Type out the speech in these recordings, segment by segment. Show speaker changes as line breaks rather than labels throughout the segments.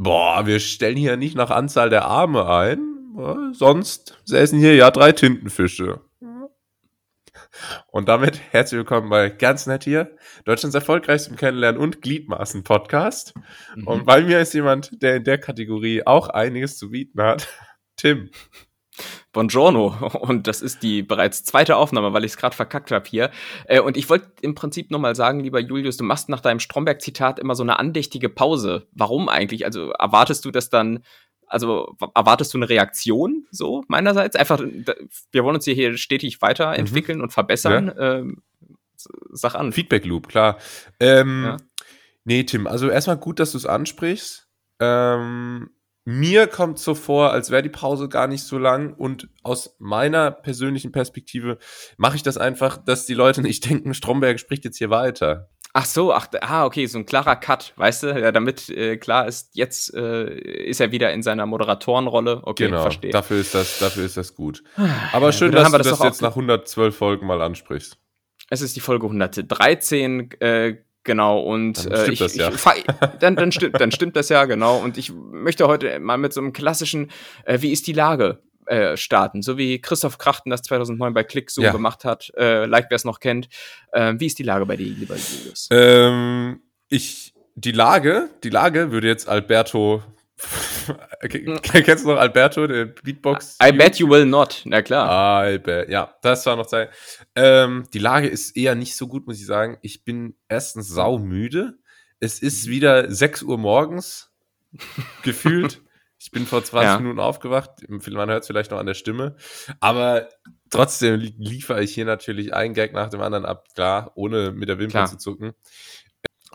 Boah, wir stellen hier nicht nach Anzahl der Arme ein. Sonst säßen hier ja drei Tintenfische. Und damit herzlich willkommen bei Ganz Nett hier, Deutschlands erfolgreichstem Kennenlernen und Gliedmaßen-Podcast. Mhm. Und bei mir ist jemand, der in der Kategorie auch einiges zu bieten hat. Tim.
Buongiorno. Und das ist die bereits zweite Aufnahme, weil ich es gerade verkackt habe hier. Äh, und ich wollte im Prinzip nochmal sagen, lieber Julius, du machst nach deinem Stromberg-Zitat immer so eine andächtige Pause. Warum eigentlich? Also erwartest du das dann also erwartest du eine Reaktion so meinerseits? Einfach, wir wollen uns hier, hier stetig weiterentwickeln mhm. und verbessern. Ja. Ähm,
sag an. Feedback Loop, klar. Ähm, ja. Nee, Tim, also erstmal gut, dass du es ansprichst. Ähm, mir kommt so vor, als wäre die Pause gar nicht so lang und aus meiner persönlichen Perspektive mache ich das einfach, dass die Leute nicht denken, Stromberg spricht jetzt hier weiter.
Ach so, ach, ah, okay, so ein klarer Cut, weißt du, ja, damit äh, klar ist, jetzt äh, ist er wieder in seiner Moderatorenrolle. Okay,
genau, verstehe. Dafür ist das, dafür ist das gut. Aber schön, ja, dass du das, das jetzt nach 112 Folgen mal ansprichst.
Es ist die Folge 113, äh, genau, und dann äh, ich, ja. ich dann, dann, stimmt, dann stimmt das ja, genau. Und ich möchte heute mal mit so einem klassischen, äh, wie ist die Lage äh, starten, so wie Christoph Krachten das 2009 bei Click so ja. gemacht hat, äh, like wer es noch kennt. Äh, wie ist die Lage bei dir, lieber Julius?
Ähm, ich, die Lage, die Lage würde jetzt Alberto Kennst du noch Alberto, der Beatbox?
I bet you will not, na klar.
Albert, ja, das war noch Zeit. Ähm, die Lage ist eher nicht so gut, muss ich sagen. Ich bin erstens saumüde. Es ist mhm. wieder 6 Uhr morgens gefühlt. Ich bin vor 20 ja. Minuten aufgewacht. Man hört es vielleicht noch an der Stimme. Aber trotzdem liefere ich hier natürlich einen Gag nach dem anderen ab. Klar, ohne mit der Wimper zu zucken.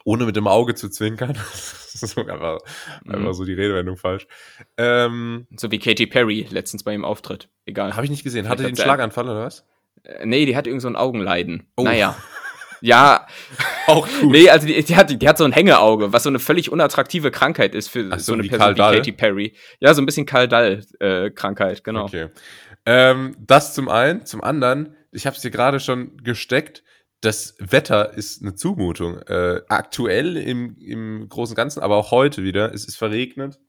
Ohne mit dem Auge zu zwinkern. das ist einfach, mhm. einfach so die Redewendung falsch.
Ähm, so wie Katy Perry letztens bei ihm Auftritt. Egal.
Habe ich nicht gesehen. Hatte die einen Schlaganfall oder was?
Äh, nee, die hat irgend so ein Augenleiden. Oh. Naja. Ja. Auch gut. Nee, also die, die, hat, die hat so ein Hängeauge, was so eine völlig unattraktive Krankheit ist für so, so eine Person wie Katy Perry. Ja, so ein bisschen Kaldall-Krankheit, äh, genau. Okay.
Ähm, das zum einen. Zum anderen, ich habe es dir gerade schon gesteckt, das Wetter ist eine Zumutung. Äh, aktuell im, im Großen und Ganzen, aber auch heute wieder. Es ist verregnet.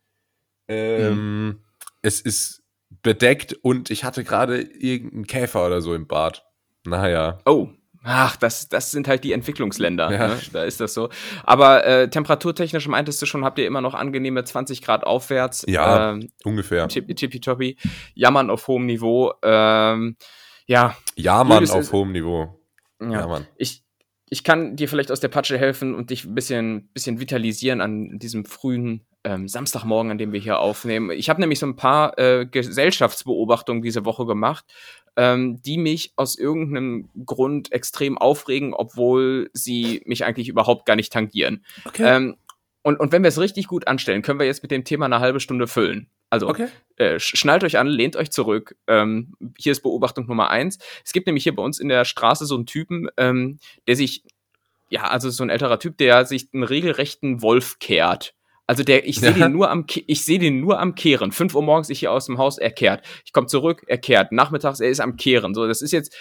Ähm, mhm. Es ist bedeckt und ich hatte gerade irgendeinen Käfer oder so im Bad. Naja.
Oh, Ach, das, das sind halt die Entwicklungsländer. Ja. Ne? Da ist das so. Aber äh, temperaturtechnisch meintest du schon, habt ihr immer noch angenehme 20 Grad aufwärts.
Ja, ähm, ungefähr.
Tippitoppi. Jammern auf hohem Niveau. Ähm, ja.
Jammern auf hohem Niveau.
Ja, Jammern. Ich, ich kann dir vielleicht aus der Patsche helfen und dich ein bisschen, bisschen vitalisieren an diesem frühen ähm, Samstagmorgen, an dem wir hier aufnehmen. Ich habe nämlich so ein paar äh, Gesellschaftsbeobachtungen diese Woche gemacht, ähm, die mich aus irgendeinem Grund extrem aufregen, obwohl sie mich eigentlich überhaupt gar nicht tangieren. Okay. Ähm, und, und wenn wir es richtig gut anstellen, können wir jetzt mit dem Thema eine halbe Stunde füllen. Also okay. äh, schnallt euch an, lehnt euch zurück. Ähm, hier ist Beobachtung Nummer eins. Es gibt nämlich hier bei uns in der Straße so einen Typen, ähm, der sich, ja, also so ein älterer Typ, der sich einen regelrechten Wolf kehrt. Also der, ich sehe ja. den nur am, ich sehe den nur am Kehren. Fünf Uhr morgens ich hier aus dem Haus, er kehrt. Ich komme zurück, er kehrt. Nachmittags, er ist am Kehren. So, das ist jetzt,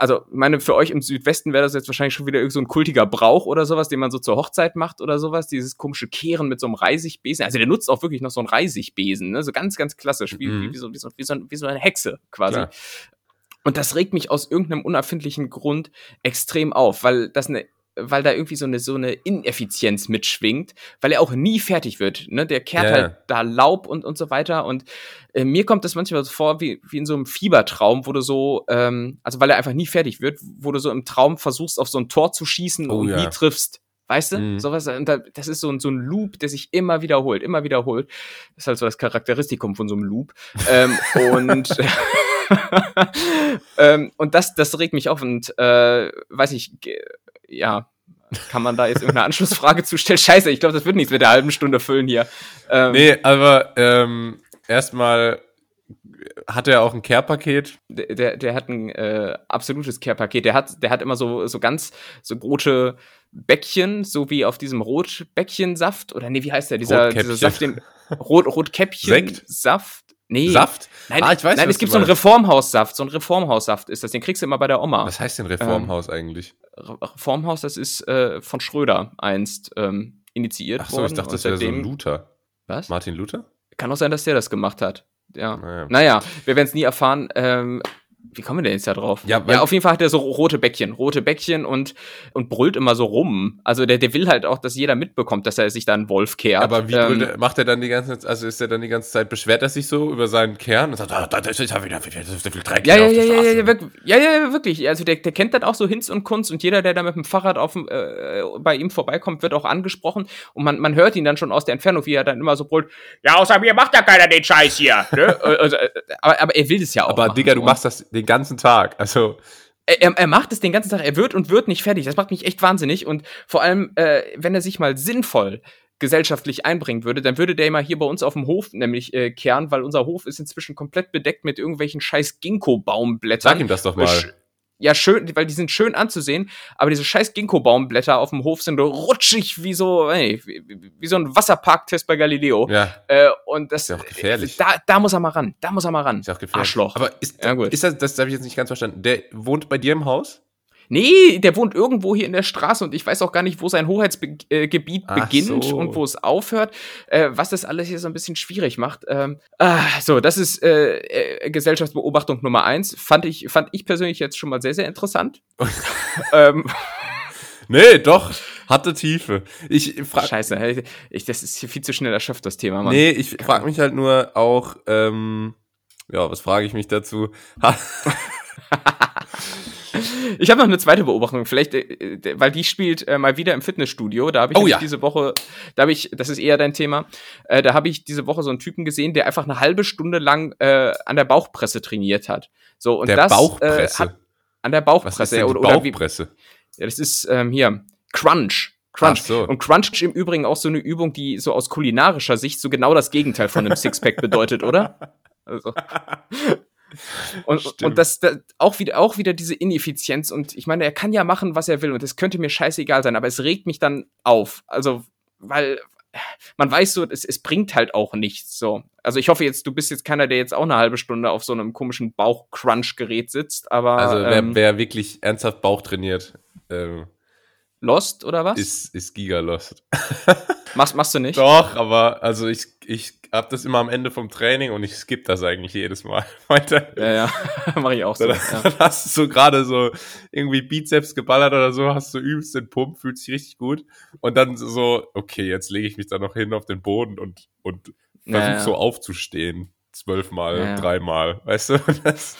also, ich meine, für euch im Südwesten wäre das jetzt wahrscheinlich schon wieder irgend so ein kultiger Brauch oder sowas, den man so zur Hochzeit macht oder sowas. Dieses komische Kehren mit so einem Reisigbesen. Also, der nutzt auch wirklich noch so einen Reisigbesen, ne? So ganz, ganz klassisch, wie, mhm. wie, wie, so, wie, so, wie, so, wie so eine Hexe quasi. Klar. Und das regt mich aus irgendeinem unerfindlichen Grund extrem auf, weil das eine weil da irgendwie so eine, so eine Ineffizienz mitschwingt, weil er auch nie fertig wird. Ne? Der kehrt yeah. halt da Laub und, und so weiter. Und äh, mir kommt das manchmal so vor wie, wie in so einem Fiebertraum, wo du so, ähm, also weil er einfach nie fertig wird, wo du so im Traum versuchst, auf so ein Tor zu schießen oh, und ja. nie triffst. Weißt du? Mhm. Sowas, das ist so ein, so ein Loop, der sich immer wiederholt, immer wiederholt. Das ist halt so das Charakteristikum von so einem Loop. ähm, und ähm, und das, das regt mich auf und äh, weiß ich, ja, kann man da jetzt irgendeine Anschlussfrage zu stellen? Scheiße, ich glaube, das wird nichts mit der halben Stunde füllen hier.
Ähm, nee, aber ähm, erstmal hat er auch ein Care-Paket?
Der, der, der, hat ein äh, absolutes Care-Paket. Der hat, der hat immer so, so ganz so rote Bäckchen, so wie auf diesem Rotbäckchensaft. Oder nee, wie heißt der? Dieser, dieser Saft, den Rot, Rotkäppchen-Saft.
Nee. Saft?
Nein, ah, ich weiß, nein es gibt so einen Reformhaussaft. So ein Reformhaussaft ist das. Den kriegst du immer bei der Oma.
Was heißt denn Reformhaus ähm, eigentlich?
Reformhaus, das ist äh, von Schröder einst ähm, initiiert
Ach so, worden. ich dachte, das wäre so ein Luther.
Was?
Martin Luther?
Kann auch sein, dass der das gemacht hat. Ja.
Naja.
Naja, wir werden es nie erfahren. Ähm, wie kommen wir denn jetzt da drauf?
Ja,
ja, auf jeden Fall hat er so rote Bäckchen, rote Bäckchen und, und brüllt immer so rum. Also der, der will halt auch, dass jeder mitbekommt, dass er sich da einen Wolf kehrt.
Aber wie
ähm,
er- macht er dann die ganze Zeit, also ist er dann die ganze Zeit, beschwert er sich so über seinen Kern und sagt, ah, da, da ist ja wieder viel, so viel Dreck
Ja, ja, ja,
der
ja, ja,
Straße.
ja, ja, ja, wirklich. Also der, der kennt dann auch so Hinz und Kunst und jeder, der da mit dem Fahrrad auf äh, bei ihm vorbeikommt, wird auch angesprochen und man, man hört ihn dann schon aus der Entfernung, wie er dann immer so brüllt, ja, außer mir macht ja keiner den Scheiß hier. ne? also, äh, aber, aber er will es ja auch
Aber
machen,
Digga, du machst das den ganzen Tag. Also,
er, er- macht es den ganzen Tag, er wird und wird nicht fertig. Das macht mich echt wahnsinnig. Und vor allem, äh, wenn er sich mal sinnvoll gesellschaftlich einbringen würde, dann würde der immer hier bei uns auf dem Hof nämlich äh, kehren, weil unser Hof ist inzwischen komplett bedeckt mit irgendwelchen scheiß Ginkgo-Baumblättern.
sag ihm das doch mal.
Sch- Ja, schön, weil die sind schön anzusehen, aber diese scheiß Ginkgo-Baumblätter auf dem Hof sind so rutschig wie so, ey, wie, wie- so ein Wasserparktest bei Galileo.
Ja,
Äh, und das
Ist ja auch gefährlich.
Da, da muss er mal ran. Da muss er mal ran.
ist ja auch gefährlich.
Arschloch.
Aber ist,
Ja, gut.
ist das, das habe ich jetzt nicht ganz verstanden. Der wohnt bei dir im Haus?
Nee, der wohnt irgendwo hier in der Straße und ich weiß auch gar nicht, wo sein Hoheitsgebiet Gebiet
Ach
beginnt
so.
und wo es aufhört, äh, was das alles hier so ein bisschen schwierig macht. Ähm, ah, so, das ist äh, äh, Gesellschaftsbeobachtung Nummer eins. Fand ich, fand ich persönlich jetzt schon mal sehr, sehr interessant. ähm,
Nee, doch. Hatte Tiefe. Ich frage
scheiße, ich, das ist hier viel zu schnell erschöpft, das Thema, Mann.
Nee, ich frage mich halt nur auch, ähm, ja, was frage ich mich dazu?
Ich habe noch eine zweite Beobachtung, vielleicht, äh, äh, weil die spielt äh, mal wieder im Fitnessstudio. Da habe ich
Oh ja.
diese Woche, da habe ich, das ist eher dein Thema, äh, da habe ich diese Woche so einen Typen gesehen, der einfach eine halbe Stunde lang äh, an der Bauchpresse trainiert hat. So und
der
das
Bauchpresse.
Äh, hat, an der
was
Bauchpresse
ist denn die
oder, oder wie,
Bauchpresse?
ja, das ist ähm, hier Crunch. Crunch.
So.
Und Crunch im Übrigen auch so eine Übung, die so aus kulinarischer Sicht so genau das Gegenteil von einem Sixpack bedeutet, oder? Also. Und,
Stimmt.
und das, das auch wieder auch wieder diese Ineffizienz und ich meine, er kann ja machen, was er will und es könnte mir scheißegal sein, aber es regt mich dann auf. Also, weil man weiß so, es, es bringt halt auch nichts so. Also ich hoffe jetzt, du bist jetzt keiner, der jetzt auch eine halbe Stunde auf so einem komischen Bauch-Crunch-Gerät sitzt, aber
Also wer,
ähm,
wer wirklich ernsthaft Bauch trainiert, ähm,
Lost oder was?
ist, ist Gigalost.
machst, machst du nicht?
Doch, aber also ich, ich hab das immer am Ende vom Training und ich skippe das eigentlich jedes Mal weiter.
Ja, ja, mache ich auch so.
Dann,
ja.
dann hast du so gerade so irgendwie Bizeps geballert oder so, hast du übelst den Pump, fühlt sich richtig gut. Und dann so, okay, jetzt lege ich mich da noch hin auf den Boden und, und
Ja,
versuche
ja.
so aufzustehen. Zwölfmal,
Ja, ja.
dreimal, weißt du? Das,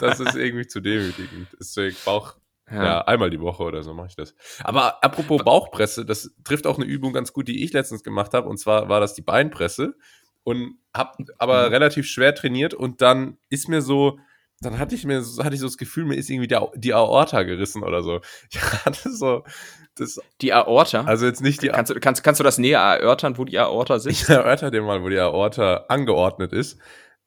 das ist irgendwie zu demütigend. Deswegen Bauch, ja. einmal die Woche oder so mache ich das. Aber apropos Bauchpresse, das trifft auch eine Übung ganz gut, die ich letztens gemacht habe. Und zwar war das die Beinpresse. Und hab aber
Mhm.
relativ schwer trainiert und dann ist mir so, dann hatte ich mir, so- hatte ich so das Gefühl, mir ist irgendwie der, die Aorta gerissen oder so. Ich hatte so, das,
Die Aorta.
also jetzt nicht die
kannst, du, kannst, kannst du das näher erörtern, wo die Aorta sitzt?
ich erörter dir mal, wo die Aorta angeordnet ist.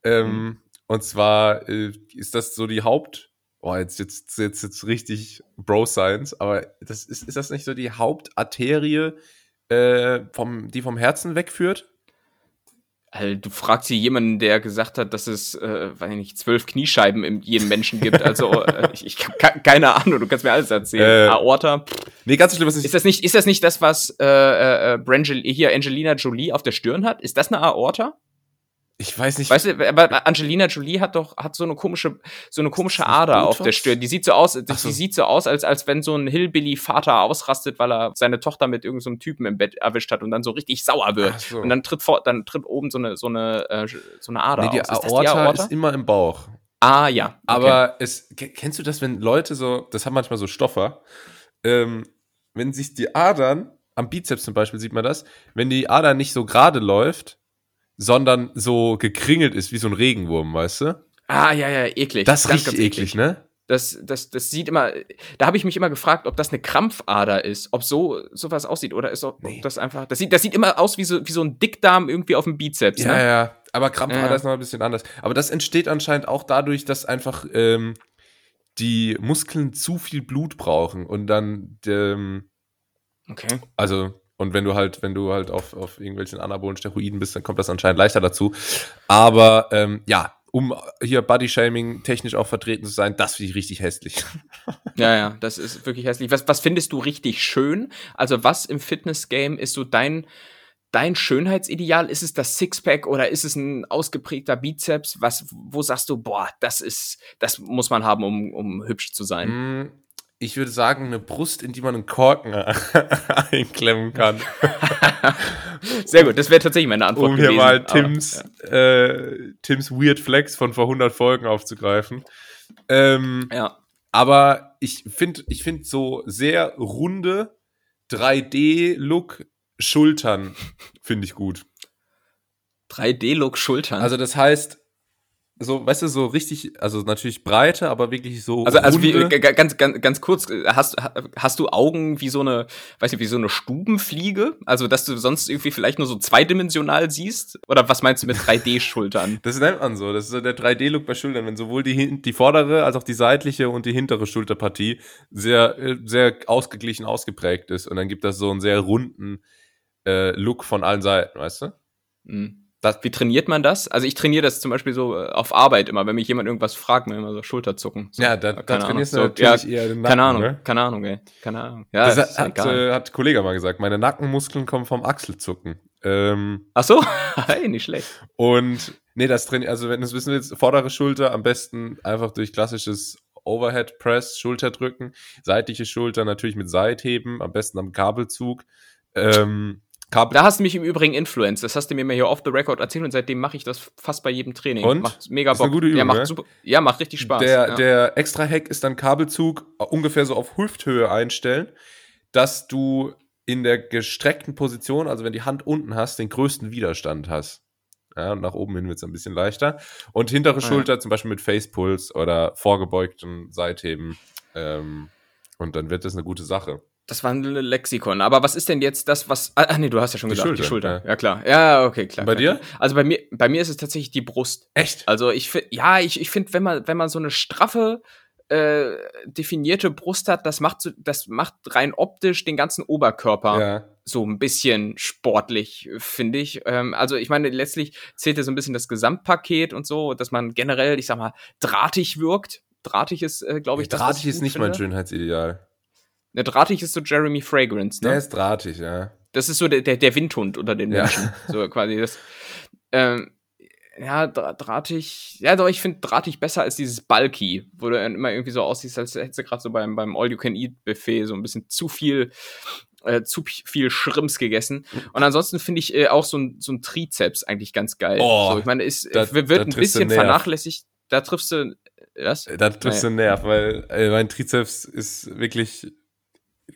Ähm, Und zwar äh, ist das so die Haupt. Oh, jetzt, jetzt, jetzt, jetzt richtig Bro-Science, aber das ist, ist das nicht so die Hauptarterie, äh, vom, die vom Herzen wegführt?
Also, du fragst hier jemanden, der gesagt hat, dass es, äh, weiß ich nicht, zwölf Kniescheiben in jedem Menschen gibt. Also, äh, ich, ich habe ke- keine Ahnung, du kannst mir alles erzählen.
Äh,
Aorta.
Nee, ganz so schlimm ist nicht.
Ist das nicht, ist das nicht das, was äh, äh, Brangel, hier Angelina Jolie auf der Stirn hat? Ist das eine Aorta?
Ich weiß nicht.
Weißt du, aber Angelina Jolie hat doch hat so eine komische so eine komische Ader auf
Botox?
der Stirn. Die sieht so aus, die,
so.
die sieht so aus, als als wenn so ein Hillbilly Vater ausrastet, weil er seine Tochter mit irgendeinem so Typen im Bett erwischt hat und dann so richtig sauer wird.
So.
Und dann tritt vor, dann tritt oben so eine so eine äh, so eine Ader
nee, die
aus. Ist das
Aorta, ist immer im Bauch.
ah ja, okay.
Aber es, ke- kennst du das, wenn Leute so, das haben manchmal so Stoffer, ähm, wenn sich die Adern, am Bizeps zum Beispiel sieht man das, wenn die Ader nicht so gerade läuft, sondern so gekringelt ist wie so ein Regenwurm, weißt du?
ah ja ja eklig.
Das
Ganz,
richtig
ganz
eklig, ne?
Das, das, das sieht immer, da habe ich mich immer gefragt, ob das eine Krampfader ist, ob so sowas aussieht oder ist ob,
Nee.
ob das einfach, das sieht, das sieht immer aus wie so, wie so ein Dickdarm irgendwie auf dem Bizeps.
Ja,
ne?
ja. Aber Krampfader
Ja.
ist noch ein bisschen anders. Aber das entsteht anscheinend auch dadurch, dass einfach ähm, die Muskeln zu viel Blut brauchen und dann, ähm,
Okay.
Also, und wenn du halt, wenn du halt auf, auf irgendwelchen anabolen Steroiden bist, dann kommt das anscheinend leichter dazu. Aber ähm, ja, um hier Body-Shaming technisch auch vertreten zu sein, das finde ich richtig hässlich.
Ja, ja, das ist wirklich hässlich. Was, was findest du richtig schön? Also, was im Fitness-Game ist so dein, dein Schönheitsideal? Ist es das Sixpack oder ist es ein ausgeprägter Bizeps? Was, wo sagst du, boah, das ist, das muss man haben, um, um hübsch zu sein?
Ich würde sagen, eine Brust, in die man einen Korken einklemmen kann.
Sehr gut, das wäre tatsächlich meine Antwort.
Um hier gewesen, mal Tims, aber, ja. äh, Tims Weird Flex von vor 100 Folgen aufzugreifen. Ähm, ja. Aber ich finde ich find so sehr runde 3D-Look Schultern finde ich gut.
3D-Look Schultern.
Also das heißt, so, weißt du, so richtig, also natürlich breite, aber wirklich so.
Also, also wie, ganz, ganz, ganz kurz, hast, hast du Augen wie so eine, weiß nicht, wie so eine Stubenfliege? Also, dass du sonst irgendwie vielleicht nur so zweidimensional siehst? Oder was meinst du mit 3D-Schultern?
das nennt man so. Das ist so der 3D-Look bei Schultern, wenn sowohl die, die vordere als auch die seitliche und die hintere Schulterpartie sehr, sehr ausgeglichen ausgeprägt ist. Und dann gibt das so einen sehr runden äh, Look von allen Seiten, weißt du?
Mhm. Das, wie trainiert man das? Also ich trainiere das zum Beispiel so äh, auf Arbeit immer, wenn mich jemand irgendwas fragt, mir immer so Schulterzucken. So,
ja, da, da trainierst Ahnung. du natürlich
ja, eher den Nacken. Keine Ahnung, ne? keine Ahnung, ey. Keine Ahnung.
Ja, das, das hat, äh, hat ein Kollege mal gesagt, meine Nackenmuskeln kommen vom Achselzucken. Ähm,
Ach so? hey, nicht schlecht.
Und nee, das trainiert, also wenn du es wissen willst, vordere Schulter am besten einfach durch klassisches Overhead Press, Schulter drücken, seitliche Schulter natürlich mit Seitheben, am besten am Kabelzug. Ähm,
Kabel. Da hast du mich im Übrigen influenced. Das hast du mir mal hier off the record erzählt und seitdem mache ich das fast bei jedem Training.
Und? Macht
mega Bock.
Ist eine gute Übung,
ja, macht
ne?
super, ja, macht richtig Spaß.
Der,
ja.
der extra Hack ist dann Kabelzug ungefähr so auf Hüfthöhe einstellen, dass du in der gestreckten Position, also wenn die Hand unten hast, den größten Widerstand hast. Ja, und nach oben hin wird es ein bisschen leichter. Und hintere ah, Schulter ja. zum Beispiel mit Facepuls oder vorgebeugten Seitheben. Ähm, und dann wird das eine gute Sache.
Das war ein Lexikon. Aber was ist denn jetzt das, was. Ah, ah nee, du hast ja schon die gesagt, Schulter, die Schulter. Ja. ja. klar. Ja, okay, klar.
Bei
klar.
dir?
Also bei mir, bei mir ist es tatsächlich die Brust.
Echt?
Also ich finde, ja, ich, ich finde, wenn man, wenn man so eine straffe, äh, definierte Brust hat, das macht so, das macht rein optisch den ganzen Oberkörper ja. so ein bisschen sportlich, finde ich. Ähm, also ich meine, letztlich zählt ja so ein bisschen das Gesamtpaket und so, dass man generell, ich sag mal, drahtig wirkt. Drahtig ist, äh, glaube ich,
ja, das. Drahtig ist nicht finde. mein Schönheitsideal.
Ne, drahtig ist so Jeremy Fragrance, ne?
Der ist drahtig, ja.
Das ist so der, der, der Windhund unter den Menschen. Ja. So quasi das. Ähm, ja, drahtig. Ja, doch, ich finde drahtig besser als dieses Bulky, wo du immer irgendwie so aussiehst, als hättest du gerade so beim, beim All-You-Can-Eat-Buffet so ein bisschen zu viel, äh, zu viel Schrimps gegessen. Und ansonsten finde ich äh, auch so ein, so ein Trizeps eigentlich ganz geil.
Oh,
so, ich meine, da, wird ein bisschen vernachlässigt. Da triffst du. Was?
Da triffst naja. du Nerv, weil äh, mein Trizeps ist wirklich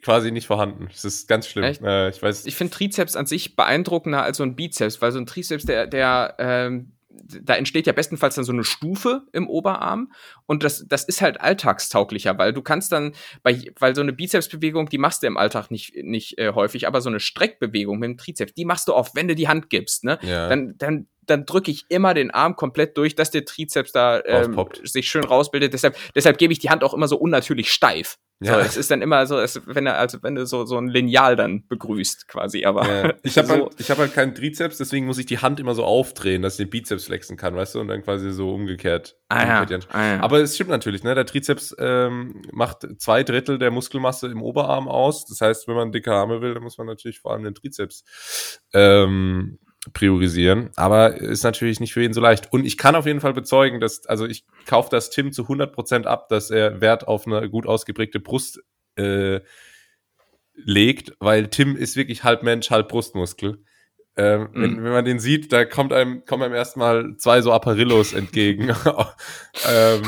quasi nicht vorhanden. Das ist ganz schlimm. Äh, ich weiß.
Ich finde Trizeps an sich beeindruckender als so ein Bizeps, weil so ein Trizeps, der, der, ähm, da entsteht ja bestenfalls dann so eine Stufe im Oberarm und das, das ist halt alltagstauglicher, weil du kannst dann, bei, weil so eine Bizepsbewegung, die machst du im Alltag nicht, nicht äh, häufig, aber so eine Streckbewegung mit dem Trizeps, die machst du oft, wenn du die Hand gibst, ne?
Ja.
Dann, dann, dann drücke ich immer den Arm komplett durch, dass der Trizeps da ähm, sich schön rausbildet. Deshalb, deshalb gebe ich die Hand auch immer so unnatürlich steif. Ja. So, es ist dann immer so, als wenn, er, als wenn du so, so ein Lineal dann begrüßt, quasi. Aber
ja. ich habe so. halt, ich hab halt keinen Trizeps, deswegen muss ich die Hand immer so aufdrehen, dass ich den Bizeps flexen kann, weißt du, und dann quasi so umgekehrt.
Ah, ja. Ah, ja.
Aber es stimmt natürlich, ne? Der Trizeps ähm, macht zwei Drittel der Muskelmasse im Oberarm aus. Das heißt, wenn man dicke Arme will, dann muss man natürlich vor allem den Trizeps ähm, priorisieren. Aber ist natürlich nicht für jeden so leicht. Und ich kann auf jeden Fall bezeugen, dass, also ich kaufe das Tim zu 100% ab, dass er Wert auf eine gut ausgeprägte Brust äh, legt, weil Tim ist wirklich halb Mensch, halb Brustmuskel. Ähm, mhm. wenn, wenn, man den sieht, da kommt einem, kommen einem erstmal zwei so Apparillos entgegen.
ähm,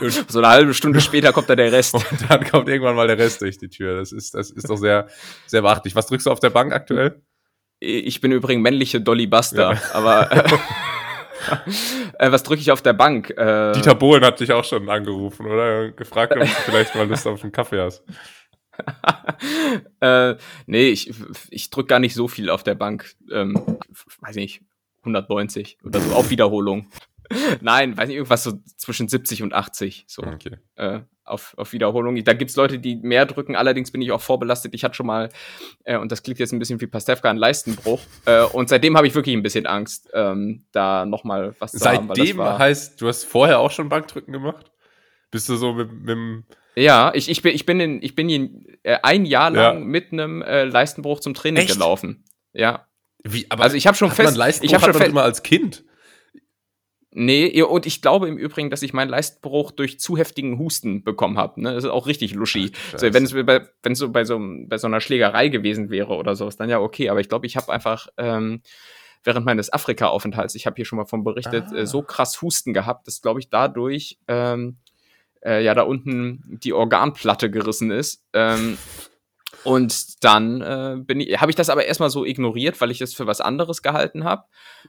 so eine halbe Stunde später kommt da der Rest.
Und dann kommt irgendwann mal der Rest durch die Tür. Das ist, das ist doch sehr, sehr beachtlich. Was drückst du auf der Bank aktuell?
Ich bin übrigens männliche Dolly Buster, ja. aber äh, äh, was drücke ich auf der Bank? Äh,
Dieter Bohlen hat dich auch schon angerufen, oder? Gefragt, ob du vielleicht mal Lust auf einen Kaffee hast.
äh, nee, ich, ich drücke gar nicht so viel auf der Bank. Ähm, weiß nicht, 190 oder so, auf Wiederholung. Nein, weiß nicht, irgendwas so zwischen 70 und 80. So.
Okay.
Äh, auf, auf Wiederholung. Da gibt's Leute, die mehr drücken, allerdings bin ich auch vorbelastet. Ich hatte schon mal, äh, und das klingt jetzt ein bisschen wie Pastewka, einen Leistenbruch. Äh, und seitdem habe ich wirklich ein bisschen Angst, ähm, da nochmal was
zu seitdem haben. Seitdem heißt, du hast vorher auch schon Bankdrücken gemacht? Bist du so mit, mit dem
ja, ich, ich bin, ich bin, in, ich bin in, äh, ein Jahr lang ja. mit einem äh, Leistenbruch zum Training
Echt?
gelaufen. Ja.
Wie, aber
Also ich habe schon fest, ich habe schon fest,
immer als Kind.
Nee, und ich glaube im Übrigen, dass ich meinen Leistenbruch durch zu heftigen Husten bekommen habe. Ne? Das ist auch richtig luschi. So, wenn es bei, wenn es so bei so bei so einer Schlägerei gewesen wäre oder sowas, dann ja okay. Aber ich glaube, ich habe einfach ähm, während meines Afrika-Aufenthalts, ich habe hier schon mal von berichtet,
Ah.
äh, so krass Husten gehabt, dass glaube ich dadurch ähm, äh, ja da unten die Organplatte gerissen ist. Ähm, und dann äh, bin ich, habe ich das aber erstmal so ignoriert, weil ich das für was anderes gehalten habe.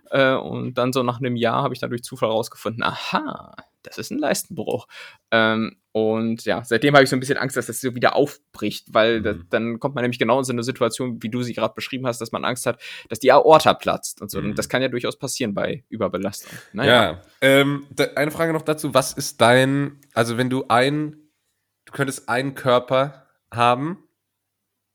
Äh, und dann so nach einem Jahr habe ich dann durch Zufall rausgefunden, aha, das ist ein Leistenbruch. Ähm, und ja, seitdem habe ich so ein bisschen Angst, dass das so wieder aufbricht, weil
Mhm.
da, dann kommt man nämlich genau in so eine Situation, wie du sie gerade beschrieben hast, dass man Angst hat, dass die Aorta platzt und so.
Mhm.
Und das kann ja durchaus passieren bei Überbelastung. Naja.
Ja. Ähm, da, eine Frage noch dazu. Was ist dein, also wenn du ein, du könntest einen Körper haben,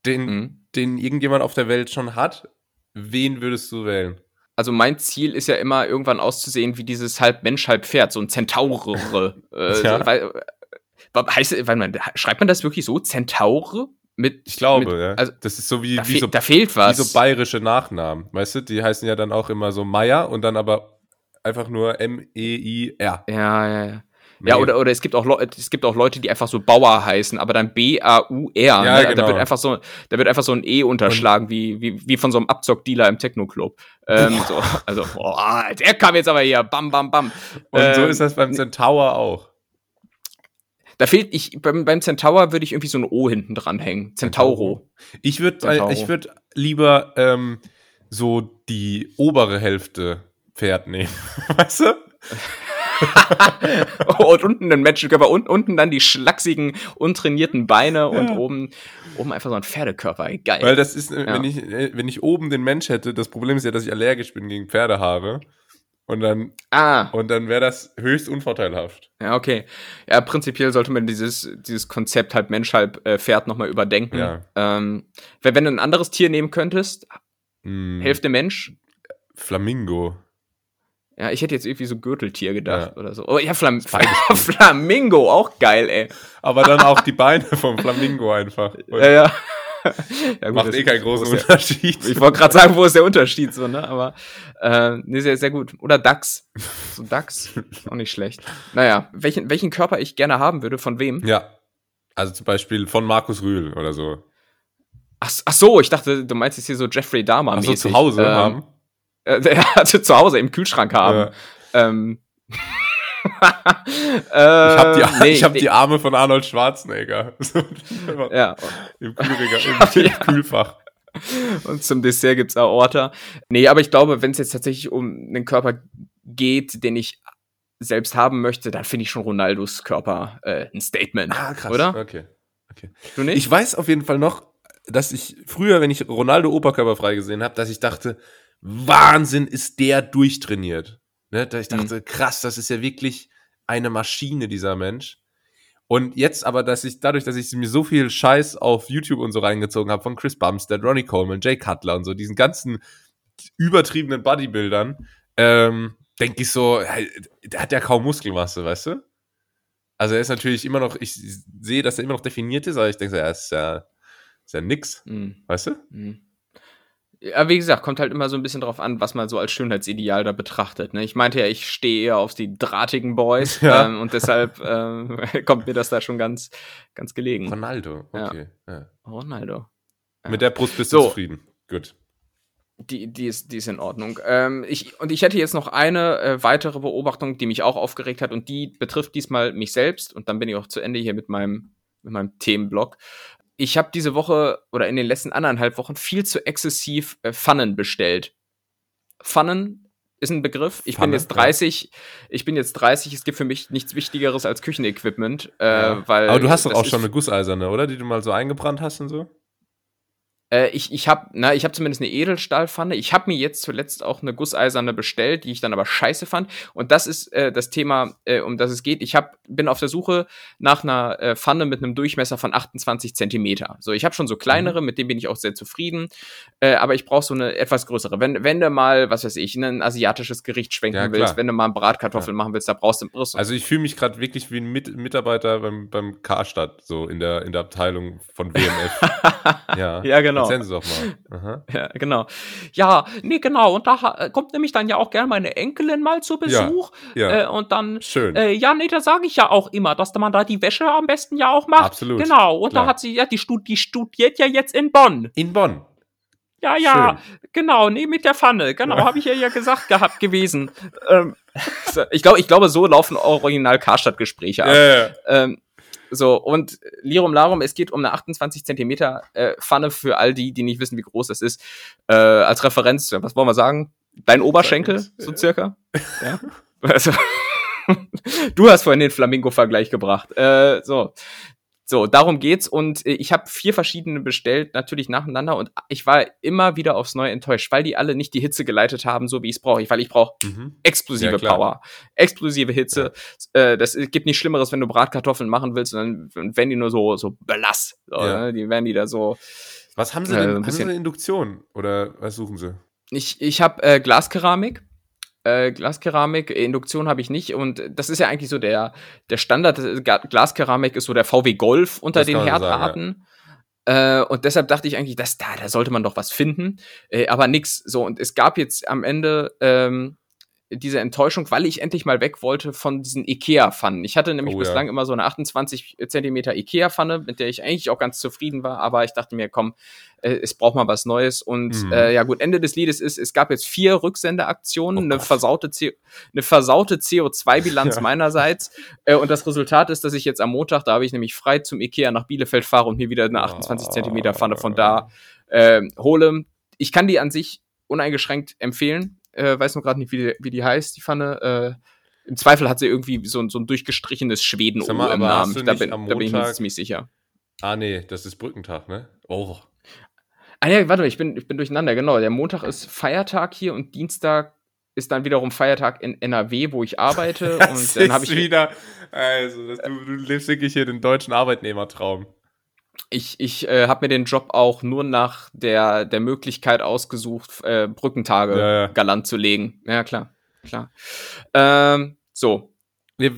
den,
Mhm.
den irgendjemand auf der Welt schon hat, wen würdest du wählen?
Also mein Ziel ist ja immer, irgendwann auszusehen wie dieses halb Mensch, halb Pferd, so ein Zentaure. äh,
Ja.
weil, heißt, weil man, schreibt man das wirklich so? Zentaure? Mit,
Ich glaube,
mit,
ja.
Also,
das ist so wie,
da,
wie,
fe
so,
da fehlt
wie
was.
so bayerische Nachnamen. Weißt du, die heißen ja dann auch immer so Meier und dann aber einfach nur M-E-I-R.
ja, ja, ja. Ja, oder, oder es gibt auch Leute, es gibt auch Leute, die einfach so Bauer heißen, aber dann B-A-U-R.
Ja,
ne? Da
genau.
wird einfach so, da wird einfach so ein E unterschlagen, wie, wie, wie von so einem Abzockdealer im Techno-Club. Ähm, so, also, boah, der kam jetzt aber hier, bam, bam, bam.
Und so
Ähm,
ist das beim Centaur auch.
Da fehlt, ich, beim, beim Centaur würde ich irgendwie so ein O hinten dran hängen. Centauro.
Ich würde
Centauro.
ich lieber ähm, so die obere Hälfte Pferd nehmen. Weißt du?
und unten ein Menschenkörper und unten dann die schlachsigen, untrainierten Beine und
Ja.
oben, oben einfach so ein Pferdekörper. Geil.
Weil das ist, äh,
Ja.
wenn, ich, äh, wenn ich oben den Mensch hätte, das Problem ist ja, dass ich allergisch bin gegen Pferdehaare. Und dann,
ah,
und dann wäre das höchst unvorteilhaft.
ja, okay. Ja, prinzipiell sollte man dieses, dieses Konzept halb Mensch, halb äh, Pferd nochmal überdenken.
Ja.
Ähm, wenn, wenn du ein anderes Tier nehmen könntest,
Hm,
Hälfte Mensch,
Flamingo.
Ja, ich hätte jetzt irgendwie so Gürteltier gedacht
Ja.
oder so. Oh ja, Flam Flamingo, auch geil, ey.
Aber dann auch die Beine vom Flamingo einfach. Und
Ja, ja. ja gut,
macht eh keinen großen
der-
Unterschied.
Ich wollte gerade sagen, wo ist der Unterschied so, ne? Aber äh, nee, sehr, sehr gut. Oder Dachs. So Dachs, auch nicht schlecht. Naja, welchen, welchen Körper ich gerne haben würde, von wem?
Ja. Also zum Beispiel von Markus Rühl oder so.
Ach, ach so, ich dachte, du meinst jetzt hier so Jeffrey Dahmer
Ach so,
mäßig.
zu Hause
ähm,
haben.
Äh, also zu Hause im Kühlschrank haben.
Ja.
Ähm.
Ich habe die,
nee,
ich hab
nee,
die Arme von Arnold Schwarzenegger.
Ja,
Im, Kühlregal, im, im Kühlfach.
und zum Dessert gibt's Aorta. Nee, aber ich glaube, wenn es jetzt tatsächlich um einen Körper geht, den ich selbst haben möchte, dann finde ich schon Ronaldos Körper äh, ein Statement. Oder?
Okay. okay.
Du nicht?
Ich weiß auf jeden Fall noch, dass ich früher, wenn ich Ronaldo oberkörperfrei gesehen habe, dass ich dachte, Wahnsinn, ist der durchtrainiert. Ne? Da ich
Mhm.
dachte, krass, das ist ja wirklich eine Maschine, dieser Mensch. Und jetzt aber, dass ich, dadurch, dass ich mir so viel Scheiß auf YouTube und so reingezogen habe, von Chris Bumstead, Ronnie Coleman, Jay Cutler und so, diesen ganzen übertriebenen Bodybuildern, ähm, denke ich so, der hat ja kaum Muskelmasse, weißt du? Also er ist natürlich immer noch, ich sehe, dass er immer noch definiert ist, aber ich denke so, ja, ist ja, ist ja nix,
Mhm.
weißt du?
Mhm. Ja, wie gesagt, kommt halt immer so ein bisschen drauf an, was man so als Schönheitsideal da betrachtet. Ne? Ich meinte ja, ich stehe eher auf die drahtigen Boys
Ja.
ähm, und deshalb ähm, kommt mir das da schon ganz, ganz gelegen.
Ronaldo, okay. Ja.
Ronaldo. Ja.
Mit der Brust bist du
So.
zufrieden. Gut.
Die, die, ist, die ist in Ordnung. Ähm, ich, und ich hätte jetzt noch eine äh, weitere Beobachtung, die mich auch aufgeregt hat und die betrifft diesmal mich selbst und dann bin ich auch zu Ende hier mit meinem, mit meinem Themenblock. Ich habe diese Woche oder in den letzten anderthalb Wochen viel zu exzessiv äh, Pfannen bestellt. Pfannen ist ein Begriff. Ich
Pfanne,
bin jetzt
ja.
30. Ich bin jetzt 30. Es gibt für mich nichts Wichtigeres als Küchenequipment. Äh,
Ja.
weil
Aber du hast doch auch schon eine Gusseiserne, oder? Die du mal so eingebrannt hast und so?
Äh, ich ich habe na, ich habe zumindest eine Edelstahlpfanne. Ich habe mir jetzt zuletzt auch eine gusseiserne bestellt, die ich dann aber scheiße fand. Und das ist äh, das Thema, äh, um das es geht. Ich hab, bin auf der Suche nach einer äh, Pfanne mit einem Durchmesser von 28 Zentimeter. So, ich habe schon so
Mhm.
kleinere, mit denen bin ich auch sehr zufrieden. Äh, aber ich brauche so eine etwas größere. Wenn, wenn du mal, was weiß ich, ein asiatisches Gericht schwenken
Ja,
willst, wenn du mal Bratkartoffeln machen willst, da brauchst du einen Brust.
Also ich fühle mich gerade wirklich wie ein Mit Mitarbeiter beim, beim Karstadt, so in der, in der Abteilung von WMF. ja.
ja, genau. Genau.
Erzählen Sie doch mal.
Ja, genau. Ja, nee, genau. Und da ha- kommt nämlich dann ja auch gerne meine Enkelin mal zu Besuch.
Ja,
Äh, und dann,
schön.
äh, ja, nee, da sage ich ja auch immer, dass man da die Wäsche am besten ja auch macht.
Absolut.
Genau. Und
Klar.
da hat sie, ja, die, stud die studiert ja jetzt in Bonn.
In Bonn.
Ja, ja, genau, nee, mit der Pfanne. Genau,
Ja.
habe ich ja ja gesagt gehabt gewesen. Ähm, ich glaube, ich glaube, so laufen original Karstadt-Gespräche ab.
Äh,
Ähm, so, und Lirum Larum, es geht um eine 28 Zentimeter äh, Pfanne für all die, die nicht wissen, wie groß das ist. Äh, als Referenz, was wollen wir sagen? Dein Oberschenkel, so circa? Ja. Also, du hast vorhin den Flamingo-Vergleich gebracht. Äh, so. So, darum geht's und äh, ich habe vier verschiedene bestellt, natürlich nacheinander und ich war immer wieder aufs Neue enttäuscht, weil die alle nicht die Hitze geleitet haben, so wie ich es brauche. Weil ich brauche
mhm.
explosive
Ja.
Power, explosive Hitze. Äh, das gibt nichts Schlimmeres, wenn du Bratkartoffeln machen willst, und dann werden die nur so so blass. So,
Ja.
ne? Die werden die da so.
Was haben Sie
Ja,
denn?
ein
haben Sie eine Induktion? Oder was suchen Sie?
Ich ich habe äh, Glaskeramik. Äh, Glaskeramik, Induktion habe ich nicht und das ist ja eigentlich so der der Standard. äh, Glaskeramik ist so der VW Golf unter
Das
den Herdarten. Äh, und deshalb dachte ich eigentlich, dass da, da sollte man doch was finden, äh, aber nix. So und es gab jetzt am Ende ähm, diese Enttäuschung, weil ich endlich mal weg wollte von diesen Ikea-Pfannen. Ich hatte nämlich
Oh, ja.
bislang immer so eine 28 Zentimeter Ikea-Pfanne, mit der ich eigentlich auch ganz zufrieden war, aber ich dachte mir, komm, äh, es braucht mal was Neues. Und
Mhm.
äh, ja gut, Ende des Liedes ist, es gab jetzt vier Rücksendeaktionen,
Oh
eine versaute, C eine versaute CO2-Bilanz
Ja.
meinerseits. Äh, und das Resultat ist, dass ich jetzt am Montag, da habe ich nämlich frei zum Ikea nach Bielefeld fahre und mir wieder eine 28
Oh.
Zentimeter Pfanne von da äh, hole. Ich kann die an sich uneingeschränkt empfehlen. Äh, weiß noch gerade nicht, wie die, wie die heißt, die Pfanne. Äh, Im Zweifel hat sie irgendwie so, ein- so ein durchgestrichenes Schweden
mal,
im Namen. Da bin, da bin ich mir ziemlich sicher.
Ah, nee, das ist Brückentag, ne? Oh.
Ah ja, warte, ich bin, ich bin durcheinander, genau. Der Montag ist Feiertag hier und Dienstag ist dann wiederum Feiertag in NRW, wo ich arbeite.
Das
und dann habe ich
wieder. Also, das, du, du lebst wirklich hier den deutschen Arbeitnehmertraum.
Ich, ich äh, habe mir den Job auch nur nach der, der Möglichkeit ausgesucht, äh, Brückentage
Ja, ja.
galant zu legen. Ja, klar. klar. Ähm, so,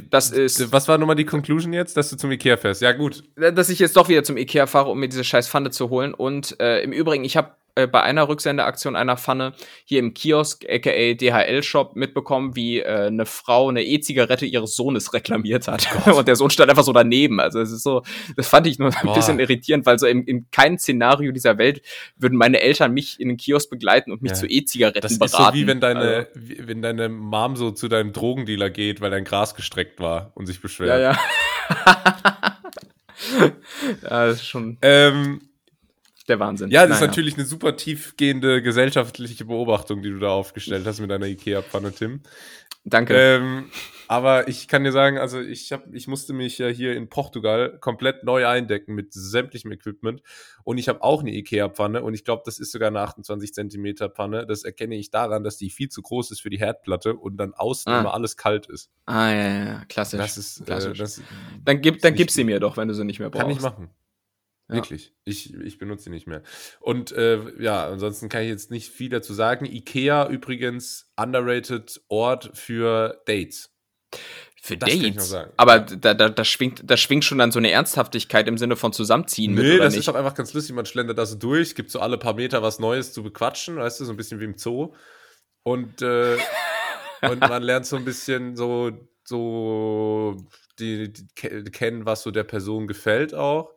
das ist,
Was war nochmal die Conclusion jetzt, dass du zum Ikea fährst? Ja, gut.
dass ich jetzt doch wieder zum Ikea fahre, um mir diese scheiß Pfanne zu holen. Und äh, im Übrigen, ich habe äh, bei einer Rücksendeaktion einer Pfanne hier im Kiosk, aka DHL-Shop, mitbekommen, wie äh, eine Frau eine E-Zigarette ihres Sohnes reklamiert hat. Und der Sohn stand einfach so daneben. Also es ist so, das fand ich nur ein
Boah.
bisschen irritierend, weil so in, in keinem Szenario dieser Welt würden meine Eltern mich in den Kiosk begleiten und mich
Ja.
zu E-Zigaretten
Das
beraten.
ist so wie wenn deine,
Also,
wie, wenn deine Mom so zu deinem Drogendealer geht, weil dein Gras gestreckt war und sich beschwert.
ja, ja. ja, das ist schon
Ähm,
der Wahnsinn.
ja, das ist
Naja.
natürlich eine super tiefgehende gesellschaftliche Beobachtung, die du da aufgestellt hast mit deiner Ikea-Pfanne, Tim.
Danke.
Ähm, aber ich kann dir sagen, also ich hab, ich musste mich ja hier in Portugal komplett neu eindecken mit sämtlichem Equipment und ich habe auch eine Ikea-Pfanne und ich glaube, das ist sogar eine 28 Zentimeter Pfanne. Das erkenne ich daran, dass die viel zu groß ist für die Herdplatte und dann außen
Ah.
immer alles kalt ist.
ah, ja, ja, klassisch.
Das ist, äh,
klassisch.
das
Dann gib,
ist
dann gib sie mir doch, wenn du sie nicht mehr brauchst.
kann ich machen.
Ja.
Wirklich. Ich, ich benutze sie nicht mehr. Und äh, ja, ansonsten kann ich jetzt nicht viel dazu sagen. Ikea übrigens underrated Ort für Dates.
Für
Das kann ich noch
Dates.
sagen.
Aber da, da, da, schwingt, da schwingt schon dann so eine Ernsthaftigkeit im Sinne von Zusammenziehen mit,
Nee, das
nicht?
ist doch einfach ganz lustig. Man schlendert da so durch, gibt so alle paar Meter was Neues zu bequatschen, weißt du, so ein bisschen wie im Zoo. Und, äh, und man lernt so ein bisschen so, so die, die, ke- kennen, was so der Person gefällt auch.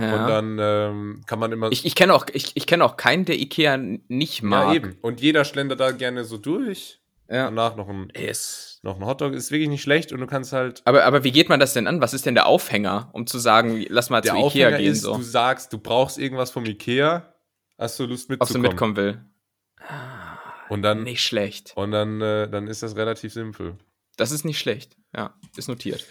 Ja.
Und dann ähm, kann man immer.
ich ich kenne auch, ich, ich kenn auch keinen, der Ikea nicht mag.
ja, eben. Und jeder schlendert da gerne so durch.
Ja.
Danach noch ein,
Yes.
noch ein Hotdog. Ist wirklich nicht schlecht und du kannst halt.
Aber, aber wie geht man das denn an? Was ist denn der Aufhänger, um zu sagen, lass mal
Der
zu Ikea
Aufhänger
gehen?
ist,
so,
du sagst, du brauchst irgendwas vom Ikea. Hast du Lust
ob du
mitzukommen?
mitkommen will.
Und dann,
Nicht schlecht.
und dann, äh, dann ist das relativ simpel.
Das ist nicht schlecht. Ja, ist notiert.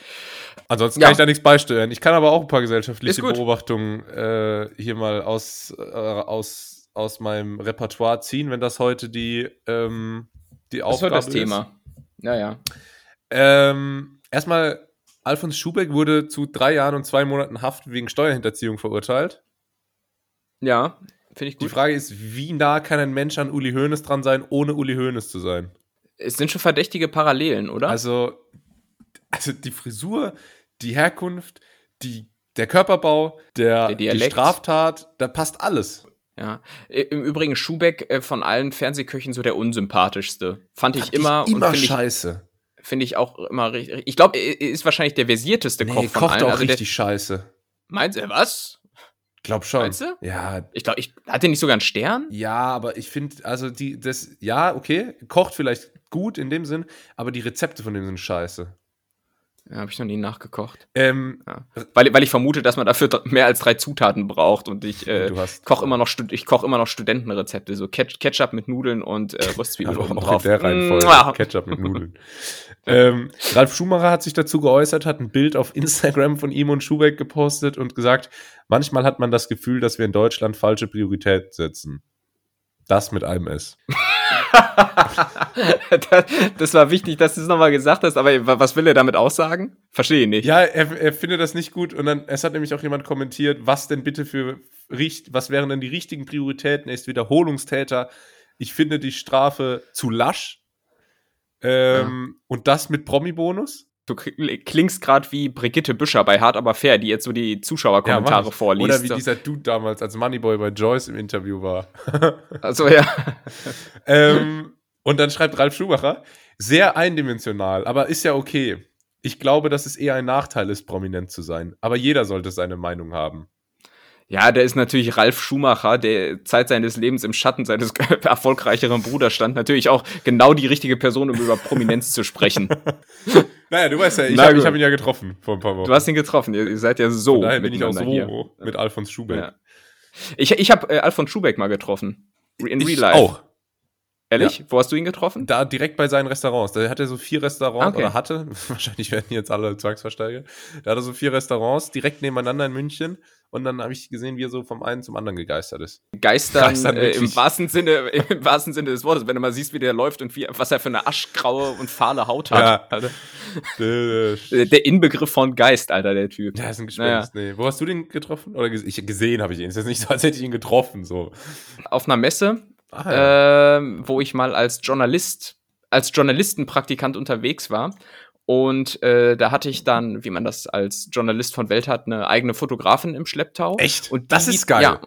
Ansonsten
Ja.
kann ich da nichts beisteuern. Ich kann aber auch ein paar gesellschaftliche. Beobachtungen äh, hier mal aus, äh, aus, aus meinem Repertoire ziehen, wenn das heute die, ähm, die
Das
Aufgabe
das
ist.
Thema. Ja, ja.
Ähm, erstmal, Alfons Schubeck wurde zu drei Jahren und zwei Monaten Haft wegen Steuerhinterziehung verurteilt.
Ja, finde ich
Die
gut.
Frage ist, wie nah kann ein Mensch an Uli Hoeneß dran sein, ohne Uli Hoeneß zu sein?
Es sind schon verdächtige Parallelen, oder?
Also, also die Frisur, die Herkunft, die, der Körperbau, der,
Der
die. Straftat, da passt alles.
Ja. Im Übrigen Schubeck äh, von allen Fernsehköchen so der unsympathischste. Fand ich
Fand
immer.
ich immer scheiße.
Finde ich auch immer richtig. Ich glaube, er ist wahrscheinlich der versierteste Koch
Nee,
von
kocht
allen.
auch
Also
richtig scheiße.
meinst du, was?
Glaub schon.
Meinst du?
Ja,
Ich glaube, ich, hat nicht sogar einen Stern?
ja, aber ich finde, also die, das, ja, okay, kocht vielleicht gut in dem Sinn, aber die Rezepte von dem sind scheiße.
Ja, habe ich noch nie nachgekocht.
Ähm,
Ja. Weil, weil ich vermute, dass man dafür mehr als drei Zutaten braucht und ich äh, koche immer noch ich koche immer noch Studentenrezepte, so Ketch Ketchup mit Nudeln und äh, Röstzwiebeln
auch
drauf.
in der Reihenfolge.
Mua.
Ketchup mit Nudeln. ähm, Ralf Schumacher hat sich dazu geäußert, hat ein Bild auf Instagram von ihm und Schubeck gepostet und gesagt, manchmal hat man das Gefühl, dass wir in Deutschland falsche Priorität setzen. Das mit einem S.
das, das war wichtig, dass du es nochmal gesagt hast, aber wa- was will er damit aussagen? Verstehe ich nicht.
Ja, er, er findet das nicht gut und dann, es hat nämlich auch jemand kommentiert, was denn bitte für, was wären denn die richtigen Prioritäten? Er ist Wiederholungstäter. Ich finde die Strafe zu lasch. Ähm, Und das mit Promi-Bonus?
Du kl- klingst gerade wie Brigitte Büscher bei Hart aber fair, die jetzt so die Zuschauerkommentare
ich.
vorliest.
Oder wie dieser Dude damals als Moneyboy bei Joyce im Interview war.
also ja.
ähm, und dann schreibt Ralf Schumacher, sehr eindimensional, aber ist ja okay. Ich glaube, dass es eher ein Nachteil ist, prominent zu sein. Aber jeder sollte seine Meinung haben.
Ja, der ist natürlich Ralf Schumacher, der Zeit seines Lebens im Schatten seines erfolgreicheren Bruders stand. Natürlich auch genau die richtige Person, um über Prominenz zu sprechen.
Naja, du weißt ja, ich habe hab ihn ja getroffen vor ein paar Wochen.
Du hast ihn getroffen, ihr, ihr seid ja so
Von daher bin ich auch so
hier.
mit Alfons Schubeck.
Ja. Ich, ich habe äh, Alfon Schubeck mal getroffen. In
Ich
real life.
auch.
Ehrlich? Wo hast du ihn getroffen?
Da direkt bei seinen Restaurants. Da hat er so vier Restaurants,
Okay.
oder hatte, wahrscheinlich werden die jetzt alle zwangsversteigert. Da hat er so vier Restaurants direkt nebeneinander in München. Und dann habe ich gesehen, wie er so vom einen zum anderen gegeistert ist.
Geistern,
Geistern
äh, im, wahrsten Sinne, im wahrsten Sinne des Wortes, wenn du mal siehst, wie der läuft und wie, was er für eine aschgraue und fahle Haut hat.
Ja.
Der Inbegriff von Geist, Alter, der Typ.
Ja, ist ein Gespenst. Nee. Wo hast du den getroffen? Oder ich, gesehen habe ich ihn. Es ist jetzt nicht so, als hätte ich ihn getroffen. So.
Auf einer Messe,
Ah, ja.
ähm, wo ich mal als Journalist, als Journalistenpraktikant unterwegs war. Und äh, da hatte ich dann, wie man das als Journalist von Welt hat, eine eigene Fotografin im Schlepptau.
Echt?
Und
das
die-
ist geil.
Ja,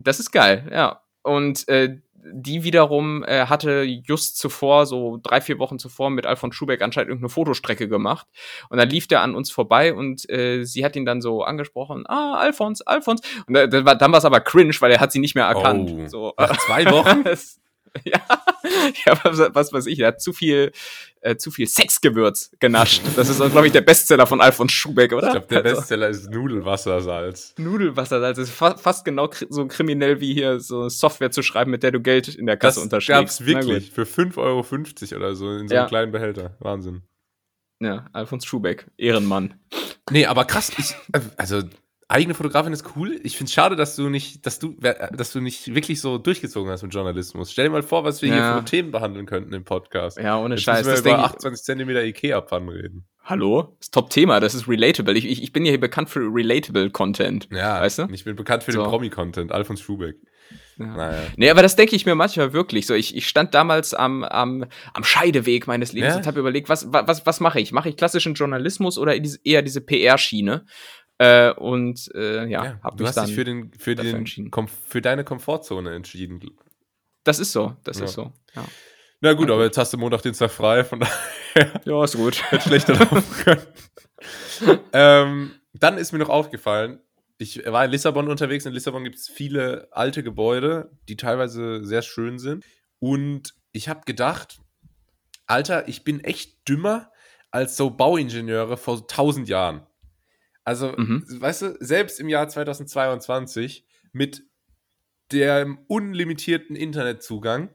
das ist geil, ja. Und äh, die wiederum äh, hatte just zuvor, so drei, vier Wochen zuvor, mit Alfons Schubeck anscheinend irgendeine Fotostrecke gemacht. Und dann lief der an uns vorbei und äh, sie hat ihn dann so angesprochen, ah, Alfons, Alfons. Und da, da war, dann war es aber cringe, weil er hat sie nicht mehr erkannt.
Oh.
So.
Nach zwei Wochen?
Das- ja, ja was, was weiß ich, er hat zu viel, äh, zu viel Sexgewürz genascht. Das ist, glaube ich, der Bestseller von Alfons Schubeck, oder?
Ich glaube, der
Also-
Bestseller ist Nudelwassersalz.
Nudelwassersalz ist fa fast genau so kriminell wie hier so eine Software zu schreiben, mit der du Geld in der Kasse
Das
unterschlägst.
gab's wirklich für 5,50 Euro oder so in so einem
Ja.
kleinen Behälter. Wahnsinn.
Ja, Alfons Schubeck, Ehrenmann.
Nee, aber krass, ich, also eigene Fotografin ist cool. Ich finde es schade, dass du nicht, dass du, dass du nicht wirklich so durchgezogen hast mit Journalismus. Stell dir mal vor, was wir hier
Ja.
für Themen behandeln könnten im Podcast.
Ja, ohne
Jetzt
Scheiß.
müssen wir über
denk ich,
28 Zentimeter Ikea-Pfannen reden.
hallo? Das Top-Thema, das ist relatable. Ich, ich, ich bin ja hier bekannt für relatable Content.
Ja,
Weißt du?
ich bin bekannt für
So.
den Promi-Content, Alfons Schubeck.
Ja.
Naja.
Nee, aber das denke ich mir manchmal wirklich so. Ich, ich stand damals am, am, am Scheideweg meines Lebens
Ja.
und habe überlegt, was, wa- was, was mache ich? Mache ich klassischen Journalismus oder eher diese PR-Schiene? Äh, und äh, ja,
Ja,
hab
du
mich
hast
dann.
dich für, den, für, den
entschieden.
Kom für deine Komfortzone entschieden.
das ist so, das
Ja.
ist so. Ja,
Na gut, aber jetzt hast du Montag, Dienstag frei, von daher
ja ist gut.
hätte schlechter laufen können. ähm, dann ist mir noch aufgefallen, ich war in Lissabon unterwegs. In Lissabon gibt es viele alte Gebäude, die teilweise sehr schön sind. Und ich habe gedacht, Alter, ich bin echt dümmer als so Bauingenieure vor tausend Jahren. Also,
Mhm.
weißt du, selbst im Jahr 2022 mit dem unlimitierten Internetzugang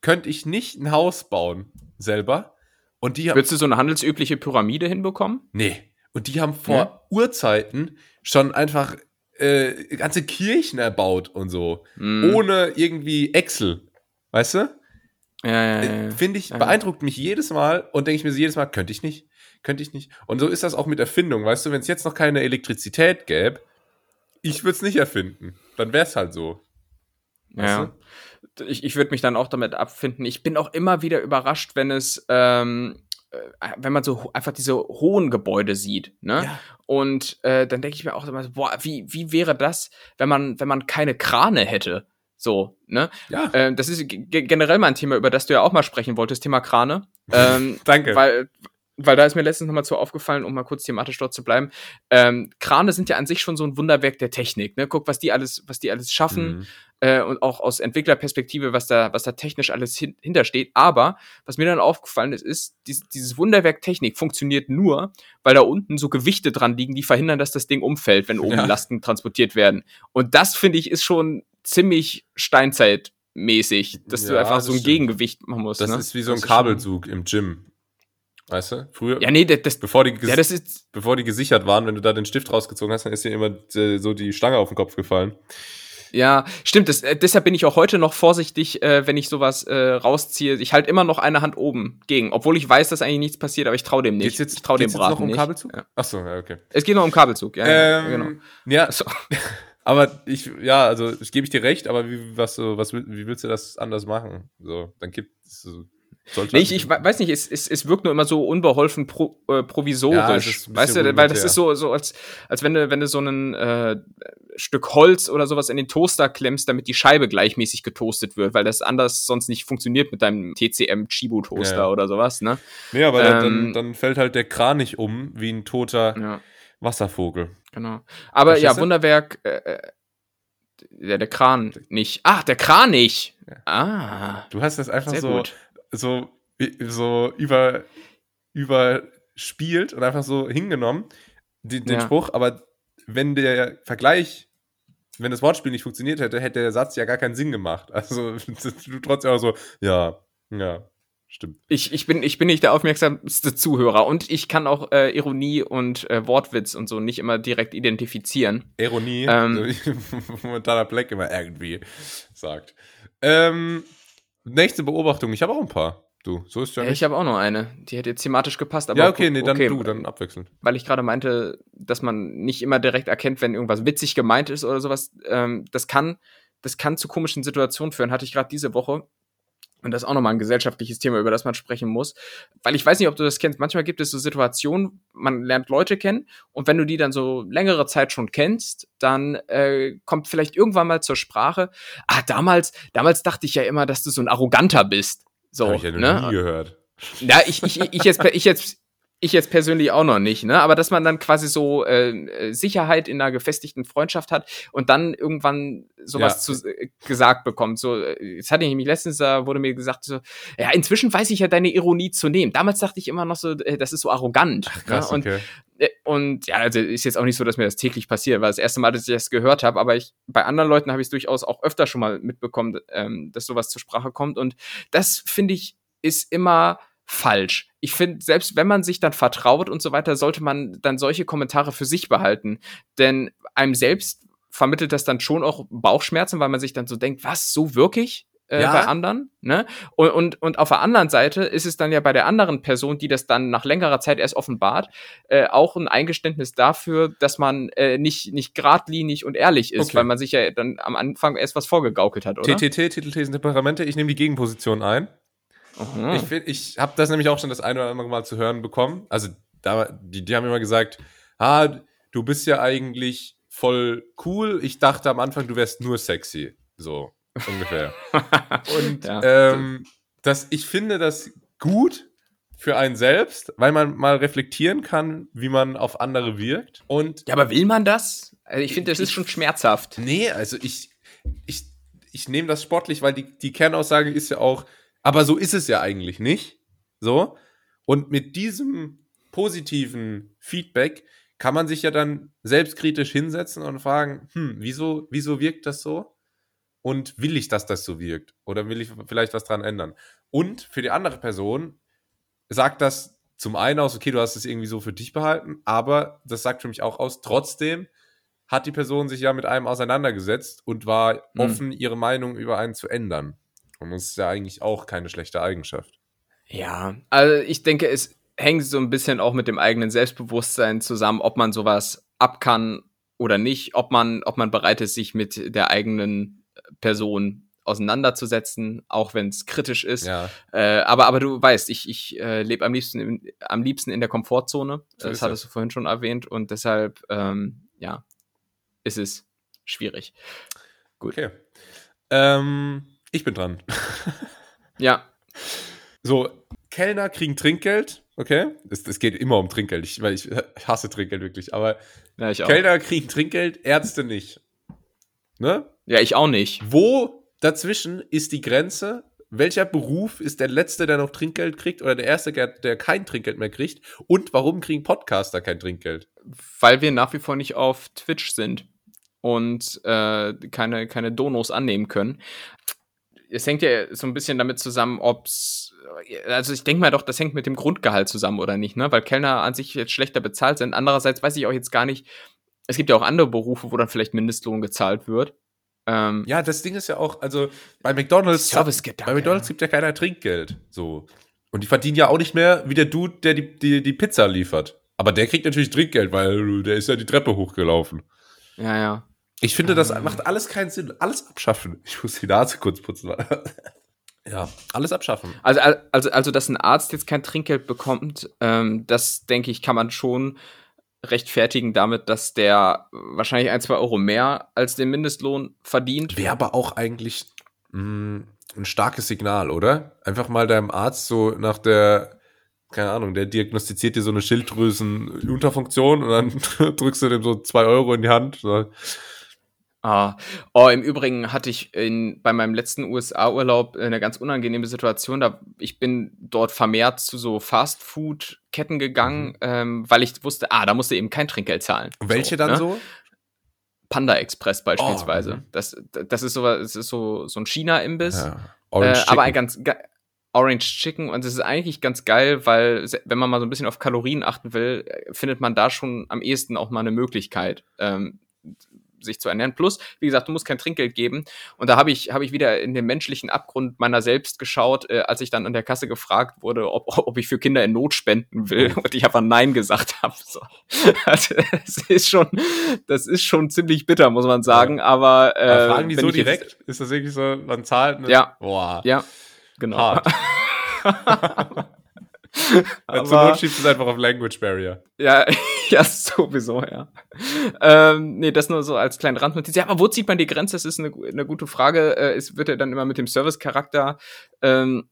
könnte ich nicht ein Haus bauen selber. Und die haben.
Würdest du so eine handelsübliche Pyramide hinbekommen?
Nee. Und die haben vor
Ja?
Urzeiten schon einfach äh, ganze Kirchen erbaut und so.
Mhm.
Ohne irgendwie Excel. Weißt du?
Ja, ja,
Äh,
ja, ja.
Finde ich, beeindruckt mich jedes Mal und denke ich mir so jedes Mal, könnte ich nicht, könnte ich nicht. Und so ist das auch mit Erfindung, weißt du, wenn es jetzt noch keine Elektrizität gäbe, ich würde es nicht erfinden. Dann wäre es halt so. Weißt
Ja. Ich, ich würde mich dann auch damit abfinden. Ich bin auch immer wieder überrascht, wenn es, ähm, äh, wenn man so einfach diese hohen Gebäude sieht, ne?
Ja.
Und äh, dann denke ich mir auch immer, so, boah, wie, wie wäre das, wenn man, wenn man keine Krane hätte? So, ne?
Ja.
Ähm, das ist generell mal ein Thema, über das du ja auch mal sprechen wolltest, Thema Krane. Ähm,
Danke.
Weil, weil da ist mir letztens nochmal zu aufgefallen, um mal kurz thematisch dort zu bleiben. Ähm, Krane sind ja an sich schon so ein Wunderwerk der Technik. Ne? Guck, was die alles, was die alles schaffen
Mhm.
äh, und auch aus Entwicklerperspektive, was da, was da technisch alles hin hintersteht. Aber was mir dann aufgefallen ist, ist, dies, dieses Wunderwerk Technik funktioniert nur, weil da unten so Gewichte dran liegen, die verhindern, dass das Ding umfällt, wenn oben
Ja.
Lasten transportiert werden. Und das finde ich ist schon ziemlich steinzeitmäßig, dass du
Ja,
einfach
das
so ein
stimmt.
Gegengewicht machen musst.
Das
ne?
ist wie so ein Kabelzug im Gym. Weißt du? Früher,
Ja, nee, das,
bevor, die
ja, das ist,
bevor die gesichert waren, wenn du da den Stift rausgezogen hast, dann ist dir immer äh, so die Stange auf den Kopf gefallen.
Ja, stimmt. Das, äh, deshalb bin ich auch heute noch vorsichtig, äh, wenn ich sowas äh, rausziehe. Ich halte immer noch eine Hand oben gegen, obwohl ich weiß, dass eigentlich nichts passiert, aber ich traue dem nicht.
Geht's jetzt,
ich traue dem Braten
noch um
nicht.
Kabelzug?
Ja.
Achso, ja, okay.
Es geht noch um Kabelzug, ja, ja,
ähm,
genau.
Ja,
So.
aber ich, ja, also ich gebe ich dir recht, aber wie, was, so, was, wie willst du das anders machen? So, dann gibt es so, sollte
Nee, ich, ich we- weiß nicht, es, es, es wirkt nur immer so unbeholfen pro, äh,
Ja,
provisorisch.
ein
weißt du, weil das ist so, so als, als wenn du, wenn du so ein äh, Stück Holz oder sowas in den Toaster klemmst, damit die Scheibe gleichmäßig getoastet wird, weil das anders sonst nicht funktioniert mit deinem TCM Chibo Toaster
Ja.
oder sowas, ne?
Nee, aber dann,
ähm,
dann fällt halt der Kranich um wie ein toter
Ja.
Wasservogel.
Genau. Aber ja? Wunderwerk, äh, äh, der, der Kran nicht. Ach, der Kran nicht. Ah,
Du hast das einfach so,
gut.
So, so über, überspielt und einfach so hingenommen, den, den
Ja.
Spruch, aber wenn der Vergleich, wenn das Wortspiel nicht funktioniert hätte, hätte der Satz ja gar keinen Sinn gemacht. Also du trotzdem auch so, ja, ja, stimmt.
Ich, ich, bin, ich bin nicht der aufmerksamste Zuhörer und ich kann auch äh, Ironie und äh, Wortwitz und so nicht immer direkt identifizieren.
Ironie,
Ähm.
so Montana Black immer irgendwie sagt. Ähm, nächste Beobachtung, ich habe auch ein paar. Du, so ist ja nicht.
ich habe auch noch eine. Die hätte jetzt thematisch gepasst, aber
ja, okay, nee, dann du, dann abwechselnd.
weil ich gerade meinte, dass man nicht immer direkt erkennt, wenn irgendwas witzig gemeint ist oder sowas. Ähm, das kann, das kann zu komischen Situationen führen. Hatte ich gerade diese Woche. Und das ist auch nochmal ein gesellschaftliches Thema, über das man sprechen muss. Weil ich weiß nicht, ob du das kennst. Manchmal gibt es so Situationen, man lernt Leute kennen und wenn du die dann so längere Zeit schon kennst, dann äh, kommt vielleicht irgendwann mal zur Sprache, ah, damals, damals dachte ich ja immer, dass du so ein Arroganter bist. So,
Habe ich ja noch
ne?
nie gehört.
Ja, ich, ich, ich, jetzt, ich, jetzt, ich jetzt persönlich auch noch nicht, ne? Aber dass man dann quasi so äh, Sicherheit in einer gefestigten Freundschaft hat und dann irgendwann sowas
Ja.
zu, äh, gesagt bekommt. So, äh, jetzt hatte ich nämlich letztens, da wurde mir gesagt, so, ja, inzwischen weiß ich ja deine Ironie zu nehmen. Damals dachte ich immer noch so, äh, das ist so arrogant.
Krass,
ne? und,
okay.
äh, und ja, also ist jetzt auch nicht so, dass mir das täglich passiert, weil das erste Mal, dass ich das gehört habe, aber ich, bei anderen Leuten habe ich es durchaus auch öfter schon mal mitbekommen, ähm, dass sowas zur Sprache kommt. Und das finde ich ist immer falsch. Ich finde, selbst wenn man sich dann vertraut und so weiter, sollte man dann solche Kommentare für sich behalten. Denn einem selbst vermittelt das dann schon auch Bauchschmerzen, weil man sich dann so denkt, was, so wirklich? Äh,
Ja.
bei anderen, ne? Und, und, und auf der anderen Seite ist es dann ja bei der anderen Person, die das dann nach längerer Zeit erst offenbart, äh, auch ein Eingeständnis dafür, dass man äh, nicht, nicht geradlinig und ehrlich ist,
Okay.
weil man sich ja dann am Anfang erst was vorgegaukelt hat, oder?
TTT, Titel, Thesen, Temperamente, ich nehme die Gegenposition ein.
Mhm.
Ich, find- ich habe das nämlich auch schon das eine oder andere Mal zu hören bekommen. Also, da, die, die haben immer gesagt, ah, du bist ja eigentlich voll cool. Ich dachte am Anfang, du wärst nur sexy. So, ungefähr. Und
Ja.
ähm, das, ich finde das gut für einen selbst, weil man mal reflektieren kann, wie man auf andere wirkt. Und
Ja, aber will man das? Also ich finde, das ist schon schmerzhaft.
Nee, also ich, ich, ich nehme das sportlich, weil die, die Kernaussage ist ja auch, aber so ist es ja eigentlich nicht. So. Und mit diesem positiven Feedback kann man sich ja dann selbstkritisch hinsetzen und fragen, hm, wieso, wieso wirkt das so? Und will ich, dass das so wirkt? Oder will ich vielleicht was dran ändern? Und für die andere Person sagt das zum einen aus, okay, du hast es irgendwie so für dich behalten, aber das sagt für mich auch aus, trotzdem hat die Person sich ja mit einem auseinandergesetzt und war
Mhm.
offen, ihre Meinung über einen zu ändern. Und das ist ja eigentlich auch keine schlechte Eigenschaft.
Ja, also ich denke, es hängt so ein bisschen auch mit dem eigenen Selbstbewusstsein zusammen, ob man sowas ab kann oder nicht, ob man, ob man bereit ist, sich mit der eigenen Person auseinanderzusetzen, auch wenn es kritisch ist.
Ja,
Äh, aber, aber du weißt, ich, ich äh, lebe am liebsten, in, am liebsten in der Komfortzone.
So
das hattest du vorhin schon erwähnt und deshalb, ähm, ja, ist es schwierig.
okay. Ähm, ich bin dran.
Ja.
So, Kellner kriegen Trinkgeld, okay? Es, es geht immer um Trinkgeld, ich, weil ich hasse Trinkgeld wirklich, aber
Ja.
Kellner kriegen Trinkgeld, Ärzte nicht. Ne?
Ja, ich auch nicht.
Wo dazwischen ist die Grenze? Welcher Beruf ist der letzte, der noch Trinkgeld kriegt oder der erste, der, der kein Trinkgeld mehr kriegt? Und warum kriegen Podcaster kein Trinkgeld?
Weil wir nach wie vor nicht auf Twitch sind und äh, keine, keine Donos annehmen können. Es hängt ja so ein bisschen damit zusammen, ob's. Also ich denke mal doch, das hängt mit dem Grundgehalt zusammen, oder nicht, ne? Weil Kellner an sich jetzt schlechter bezahlt sind. Andererseits weiß ich auch jetzt gar nicht, es gibt ja auch andere Berufe, wo dann vielleicht Mindestlohn gezahlt wird. Ähm,
Ja, das Ding ist ja auch, also bei McDonalds,
Servicegedanke.
bei McDonalds gibt ja keiner Trinkgeld. So. Und die verdienen ja auch nicht mehr wie der Dude, der die, die, die Pizza liefert. Aber der kriegt natürlich Trinkgeld, weil der ist ja die Treppe hochgelaufen.
ja, ja.
Ich finde, das
Ähm.
macht alles keinen Sinn. Alles abschaffen. Ich muss die Nase kurz putzen. ja, alles abschaffen.
Also, also, also, dass ein Arzt jetzt kein Trinkgeld bekommt, ähm, das denke ich, kann man schon rechtfertigen damit, dass der wahrscheinlich ein, zwei Euro mehr als den Mindestlohn verdient.
Wäre aber auch eigentlich mh, ein starkes Signal, oder? Einfach mal deinem Arzt so nach der, keine Ahnung, der diagnostiziert dir so eine Schilddrüsenunterfunktion und dann drückst du dem so zwei Euro in die Hand. So.
Ah. Oh, im Übrigen hatte ich in, bei meinem letzten USA-Urlaub eine ganz unangenehme Situation. Da, ich bin dort vermehrt zu so Fast-Food-Ketten gegangen,
Mhm.
ähm, weil ich wusste, ah, da musste eben kein Trinkgeld zahlen.
Welche
So,
dann
ne?
so?
Panda Express beispielsweise.
mhm.
das, das ist so, das ist so, so ein China-Imbiss.
Ja.
Äh,
Orange
aber ein ganz ge- Orange Chicken und das ist eigentlich ganz geil, weil wenn man mal so ein bisschen auf Kalorien achten will, äh, findet man da schon am ehesten auch mal eine Möglichkeit, ähm, sich zu ernähren. Plus, wie gesagt, du musst kein Trinkgeld geben. Und da habe ich, habe ich wieder in den menschlichen Abgrund meiner selbst geschaut, äh, als ich dann an der Kasse gefragt wurde, ob, ob ich für Kinder in Not spenden will. Und ich einfach Nein gesagt habe. So. Also, das ist schon, das ist schon ziemlich bitter, muss man sagen. Aber äh,
Ja, fragen die so
ich jetzt-
direkt? ist das wirklich so, man zahlt? Ne?
Ja.
Boah.
Ja, genau.
Hart. Weil zur
Aber-
Not schiebst du es einfach auf Language Barrier.
Ja, ja, sowieso, ja. Ähm, nee, das nur so als kleine Randnotiz. Ja, aber wo zieht man die Grenze? Das ist eine, eine gute Frage. Äh, es wird ja dann immer mit dem Service-Charakter ähm,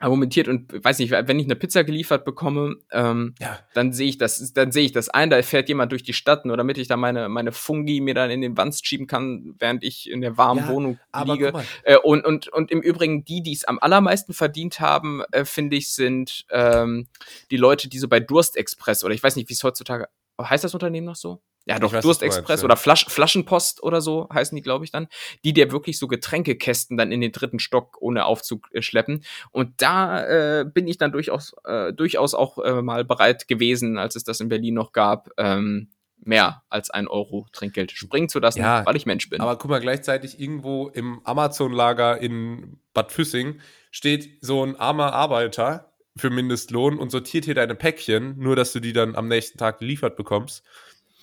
argumentiert und weiß nicht, wenn ich eine Pizza geliefert bekomme, ähm,
Ja.
dann sehe ich das, dann sehe ich das ein, da fährt jemand durch die Stadt, nur damit ich da meine, meine Fungi mir dann in den Wanst schieben kann, während ich in der warmen
Ja,
Wohnung liege. Äh, und, und, und im Übrigen, die, die es am allermeisten verdient haben, äh, finde ich, sind ähm, die Leute, die so bei Durstexpress oder ich weiß nicht, wie es heutzutage heißt das Unternehmen noch so? Ja, doch, Durstexpress oder Flasch, Flaschenpost oder so heißen die, glaube ich, dann. Die, der wirklich so Getränkekästen dann in den dritten Stock ohne Aufzug äh, schleppen. Und da äh, bin ich dann durchaus, äh, durchaus auch äh, mal bereit gewesen, als es das in Berlin noch gab, ähm, mehr als ein Euro Trinkgeld springen zu lassen,
Ja,
weil ich Mensch bin.
aber guck mal, gleichzeitig irgendwo im Amazon-Lager in Bad Füssing steht so ein armer Arbeiter für Mindestlohn und sortiert hier deine Päckchen, nur dass du die dann am nächsten Tag geliefert bekommst.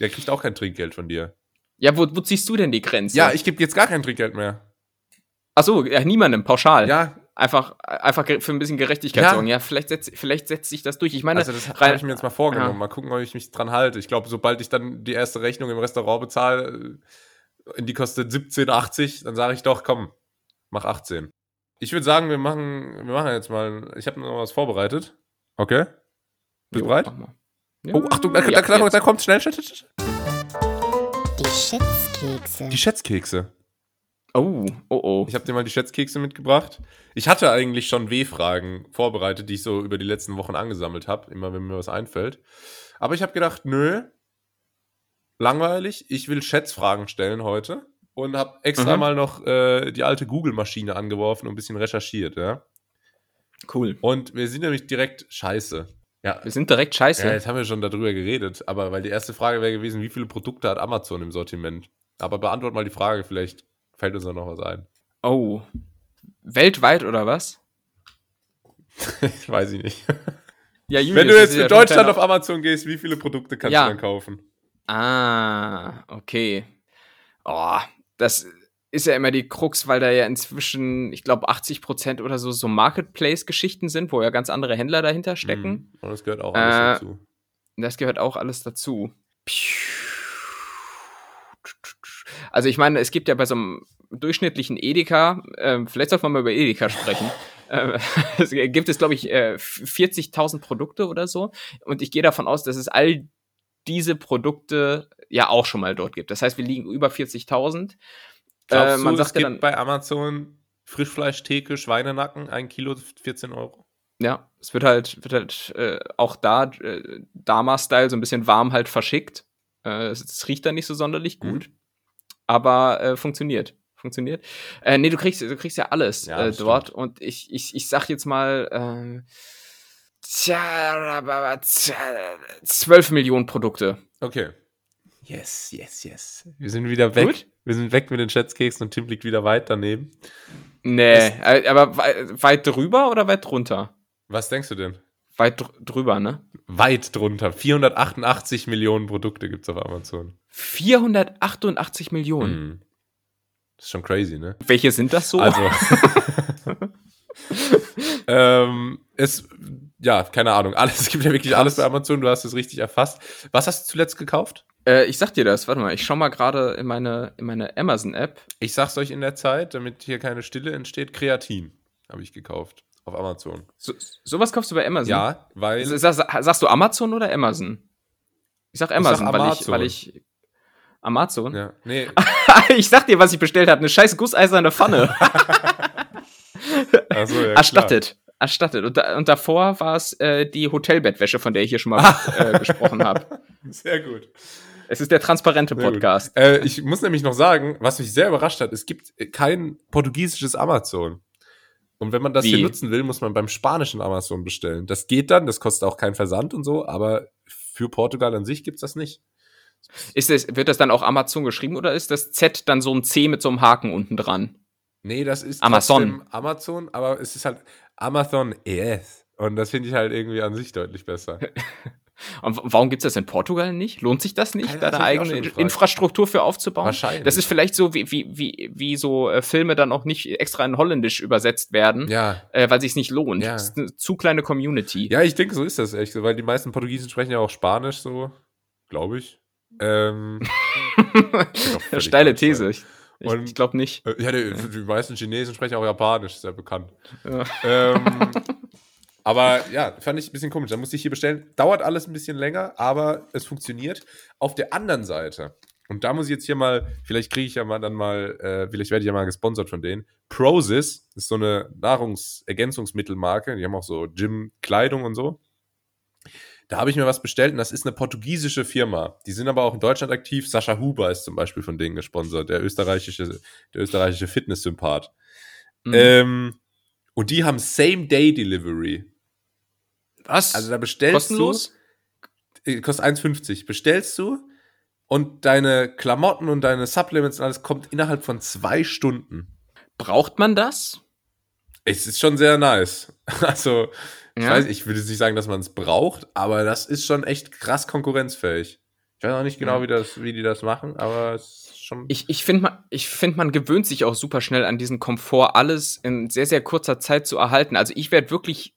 Der kriegt auch kein Trinkgeld von dir.
ja, wo, wo ziehst du denn die Grenze?
Ja, ich gebe jetzt gar kein Trinkgeld mehr.
Ach so, ja, niemandem, pauschal.
Ja,
Einfach, einfach für ein bisschen Gerechtigkeit
Ja.
sorgen. Ja, vielleicht setzt, vielleicht setzt sich das durch. Ich meine,
also das habe ich mir jetzt mal vorgenommen.
Ja.
Mal gucken, ob ich mich dran halte. Ich glaube, sobald ich dann die erste Rechnung im Restaurant bezahle, äh, die kostet 17,80, dann sage ich doch, komm, mach 18. Ich würde sagen, wir machen, wir machen jetzt mal, ich habe noch was vorbereitet. Okay? Bist du bereit?
mach mal. Ja,
Oh, Achtung, da,
ja,
da, da, da kommt schnell, schnell, schnell.
Die Schätzkekse.
Die Schätzkekse.
Oh, oh, oh.
Ich habe dir mal die Schätzkekse mitgebracht. Ich hatte eigentlich schon W-Fragen vorbereitet, die ich so über die letzten Wochen angesammelt habe, immer wenn mir was einfällt. Aber ich habe gedacht, nö, langweilig. Ich will Schätzfragen stellen heute und habe extra
Mhm.
mal noch äh, die alte Google-Maschine angeworfen und ein bisschen recherchiert. Ja?
cool.
Und wir sind nämlich direkt scheiße. Ja,
Wir sind direkt scheiße.
ja, jetzt haben wir schon darüber geredet, aber weil die erste Frage wäre gewesen, wie viele Produkte hat Amazon im Sortiment? Aber beantwort mal die Frage, vielleicht fällt uns da noch was ein.
Oh. Weltweit oder was?
Weiß ich nicht.
Ja, Julius,
Wenn du jetzt
ist
für
ja schon
Deutschland auf Amazon gehst, wie viele Produkte kannst
Ja.
du dann kaufen?
Ah, okay. Oh, das ist ja immer die Krux, weil da ja inzwischen, ich glaube, 80% oder so so Marketplace-Geschichten sind, wo ja ganz andere Händler dahinter stecken.
Mhm. Und das gehört auch alles
Äh,
dazu.
Das gehört auch alles dazu. Also ich meine, es gibt ja bei so einem durchschnittlichen Edeka, äh, vielleicht sollte man mal über Edeka sprechen, äh, es gibt es, glaube ich, äh, 40.000 Produkte oder so. Und ich gehe davon aus, dass es all diese Produkte ja auch schon mal dort gibt. Das heißt, wir liegen über 40.000.
Glaubst
Äh, man
du, es
sagt ja
gibt
dann-
bei Amazon Frischfleischtheke, Schweinenacken, ein Kilo 14 Euro?
Ja, es wird halt, wird halt äh, auch da äh, Dama-Style so ein bisschen warm halt verschickt. Äh, es, es riecht dann nicht so sonderlich gut, aber äh, funktioniert. Funktioniert. Äh, nee, du kriegst, du kriegst ja alles
Ja,
äh, dort und ich, ich, ich sag jetzt mal, äh, tja, aber tja, 12 Millionen Produkte.
Okay. Yes, yes, yes. Wir sind wieder weg.
Gut.
Wir sind weg mit den Schätzkeksen und Tim liegt wieder weit daneben.
Nee, äh, aber wei weit drüber oder weit drunter?
Was denkst du denn?
Weit dr drüber, ne?
Weit drunter. 488 Millionen Produkte gibt's auf Amazon.
488 Millionen.
Hm. Das ist schon crazy, ne?
Welche sind das so?
Also. ähm, es, ja, keine Ahnung. Alles, es gibt ja wirklich alles bei Amazon. Du hast es richtig erfasst. Was hast du zuletzt gekauft?
Äh, ich sag dir das, warte mal, ich schau mal gerade in meine, in meine Amazon-App.
Ich sag's euch in der Zeit, damit hier keine Stille entsteht. Kreatin habe ich gekauft. Auf Amazon.
So, sowas kaufst du bei Amazon?
Ja, weil.
Sag, sag, sagst du Amazon oder Amazon? Ich sag Amazon,
sag
weil, ich,
Amazon.
weil ich. Amazon?
ja, nee,
ich sag dir, was ich bestellt habe. Eine scheiß gusseiserne Pfanne.
also, ja,
Erstattet. Erstattet. Und, da, und davor war es äh, die Hotelbettwäsche, von der ich hier schon mal äh, gesprochen habe.
Klar. Sehr gut.
Es ist der transparente. Podcast.
Äh, ich muss nämlich noch sagen, was mich sehr überrascht hat, es gibt kein portugiesisches Amazon. Und wenn man das
Wie?
hier nutzen will, muss man beim spanischen Amazon bestellen. Das geht dann, das kostet auch keinen Versand und so, aber für Portugal an sich gibt's das nicht.
Ist das, wird das dann auch Amazon geschrieben oder ist das Z dann so ein C mit so einem Haken unten dran?
Nee, das ist
Amazon.
Amazon, aber es ist halt Amazon ES. Und das finde ich halt irgendwie an sich deutlich besser.
Und warum gibt es das in Portugal nicht? Lohnt sich das nicht,
Keine-
da eine
ich
eigene. Infrastruktur für aufzubauen?
Wahrscheinlich.
Das ist vielleicht so, wie, wie, wie, wie so äh, Filme dann auch nicht extra in Holländisch übersetzt werden,
Ja.
äh, weil sich nicht lohnt.
Ja.
Das ist eine zu kleine Community.
Ja, ich denke, so ist das echt, weil die meisten Portugiesen sprechen ja auch Spanisch, so, glaube ich. Ähm, völlig
Steile. These. Ich, ich,
Und-
ich glaube nicht.
Äh, Ja, die, die meisten Chinesen sprechen auch Japanisch, ja bekannt.
Ja.
Ähm, aber ja, fand ich ein bisschen komisch. Da musste ich hier bestellen. Dauert alles ein bisschen länger, aber es funktioniert. Auf der anderen Seite, und da muss ich jetzt hier mal, vielleicht kriege ich ja mal dann mal, äh, vielleicht werde ich ja mal gesponsert von denen. Prozis ist so eine Nahrungsergänzungsmittelmarke. Die haben auch so Gym-Kleidung und so. Da habe ich mir was bestellt und das ist eine portugiesische Firma. Die sind aber auch in Deutschland aktiv. Sascha Huber ist zum Beispiel von denen gesponsert, der österreichische, der österreichische Fitness-Sympath.
Mhm.
Ähm, und die haben Same-Day-Delivery.
Was?
Also da bestellst
Kostenlos?
du, äh, kostet 1,50. Bestellst du und deine Klamotten und deine Supplements und alles kommt innerhalb von zwei Stunden.
Braucht man das?
Es ist schon sehr nice. Also, ich
Ja.
weiß, ich würde nicht sagen, dass man es braucht, aber das ist schon echt krass konkurrenzfähig. Ich weiß auch nicht genau,
Ja.
wie, das, wie die das machen, aber es ist schon.
Ich, ich finde, man, ich find, man gewöhnt sich auch super schnell an diesen Komfort, alles in sehr, sehr kurzer Zeit zu erhalten. Also ich werde wirklich,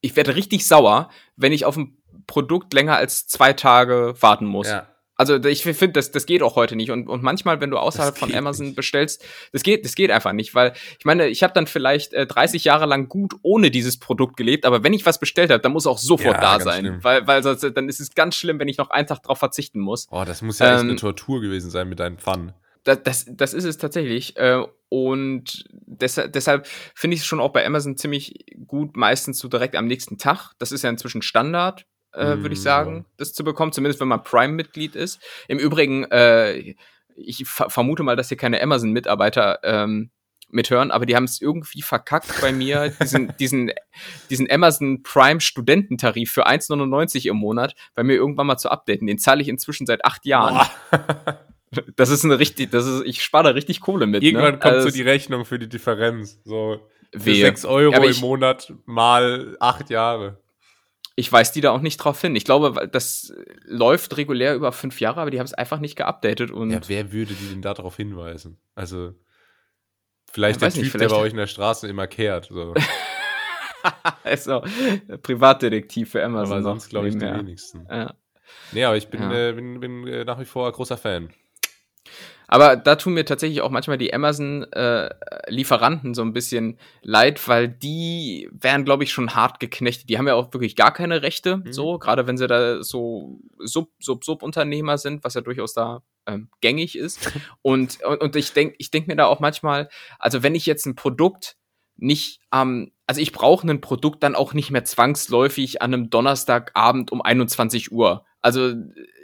ich werde richtig sauer, wenn ich auf ein Produkt länger als zwei Tage warten muss.
ja.
Also ich finde, das, das geht auch heute nicht. Und, und manchmal, wenn du außerhalb von Amazon
nicht.
bestellst, das geht, das geht einfach nicht, weil ich meine, ich habe dann vielleicht äh, 30 Jahre lang gut ohne dieses Produkt gelebt, aber wenn ich was bestellt habe, dann muss auch sofort
Ja,
da sein.
schlimm.
Weil, weil sonst, dann ist es ganz schlimm, wenn ich noch einen Tag drauf verzichten muss.
Oh, das muss ja echt
Ähm,
eine Tortur gewesen sein mit deinen Pfannen.
Das, das, das ist es tatsächlich. Äh, und deshalb, deshalb finde ich es schon auch bei Amazon ziemlich gut, meistens so direkt am nächsten Tag. Das ist ja inzwischen Standard, äh, würde ich
Mm,
sagen,
ja.
das zu bekommen, zumindest wenn man Prime-Mitglied ist. Im Übrigen, äh, ich ver vermute mal, dass hier keine Amazon-Mitarbeiter ähm, mithören, aber die haben es irgendwie verkackt bei mir, diesen, diesen, diesen Amazon Prime Studententarif für 1,99 im Monat bei mir irgendwann mal zu updaten. Den zahle ich inzwischen seit acht Jahren. Das ist eine richtig, das ist, ich spare da richtig Kohle mit.
Irgendwann
ne?
kommt
Also
so die Rechnung für die Differenz. So für
Wehe.
6 Euro
aber
im
ich-
Monat mal 8 Jahre.
Ich weiß die da auch nicht drauf hin. Ich glaube, das läuft regulär über fünf Jahre, aber die haben es einfach nicht geupdatet und
Ja, wer würde die denn darauf hinweisen? Also, vielleicht der Typ,
nicht,
der
vielleicht-
bei euch in der Straße immer kehrt. So.
also Privatdetektiv für
Aber
Amazon.
sonst glaube ich die wenigsten.
Ja.
Nee, aber ich bin,
Ja.
äh, bin, bin äh, nach wie vor großer Fan.
Aber da tun mir tatsächlich auch manchmal die Amazon-Lieferanten so ein bisschen leid, weil die wären, glaube ich, schon hart geknechtet. Die haben ja auch wirklich gar keine Rechte,
Mhm.
so, gerade wenn sie da so Sub, Sub, Subunternehmer sind, was ja durchaus da ähm, gängig ist. Und, und, und ich denke ich denk mir da auch manchmal, also wenn ich jetzt ein Produkt nicht am, also ich brauche ein Produkt dann auch nicht mehr zwangsläufig an einem Donnerstagabend um 21 Uhr. Also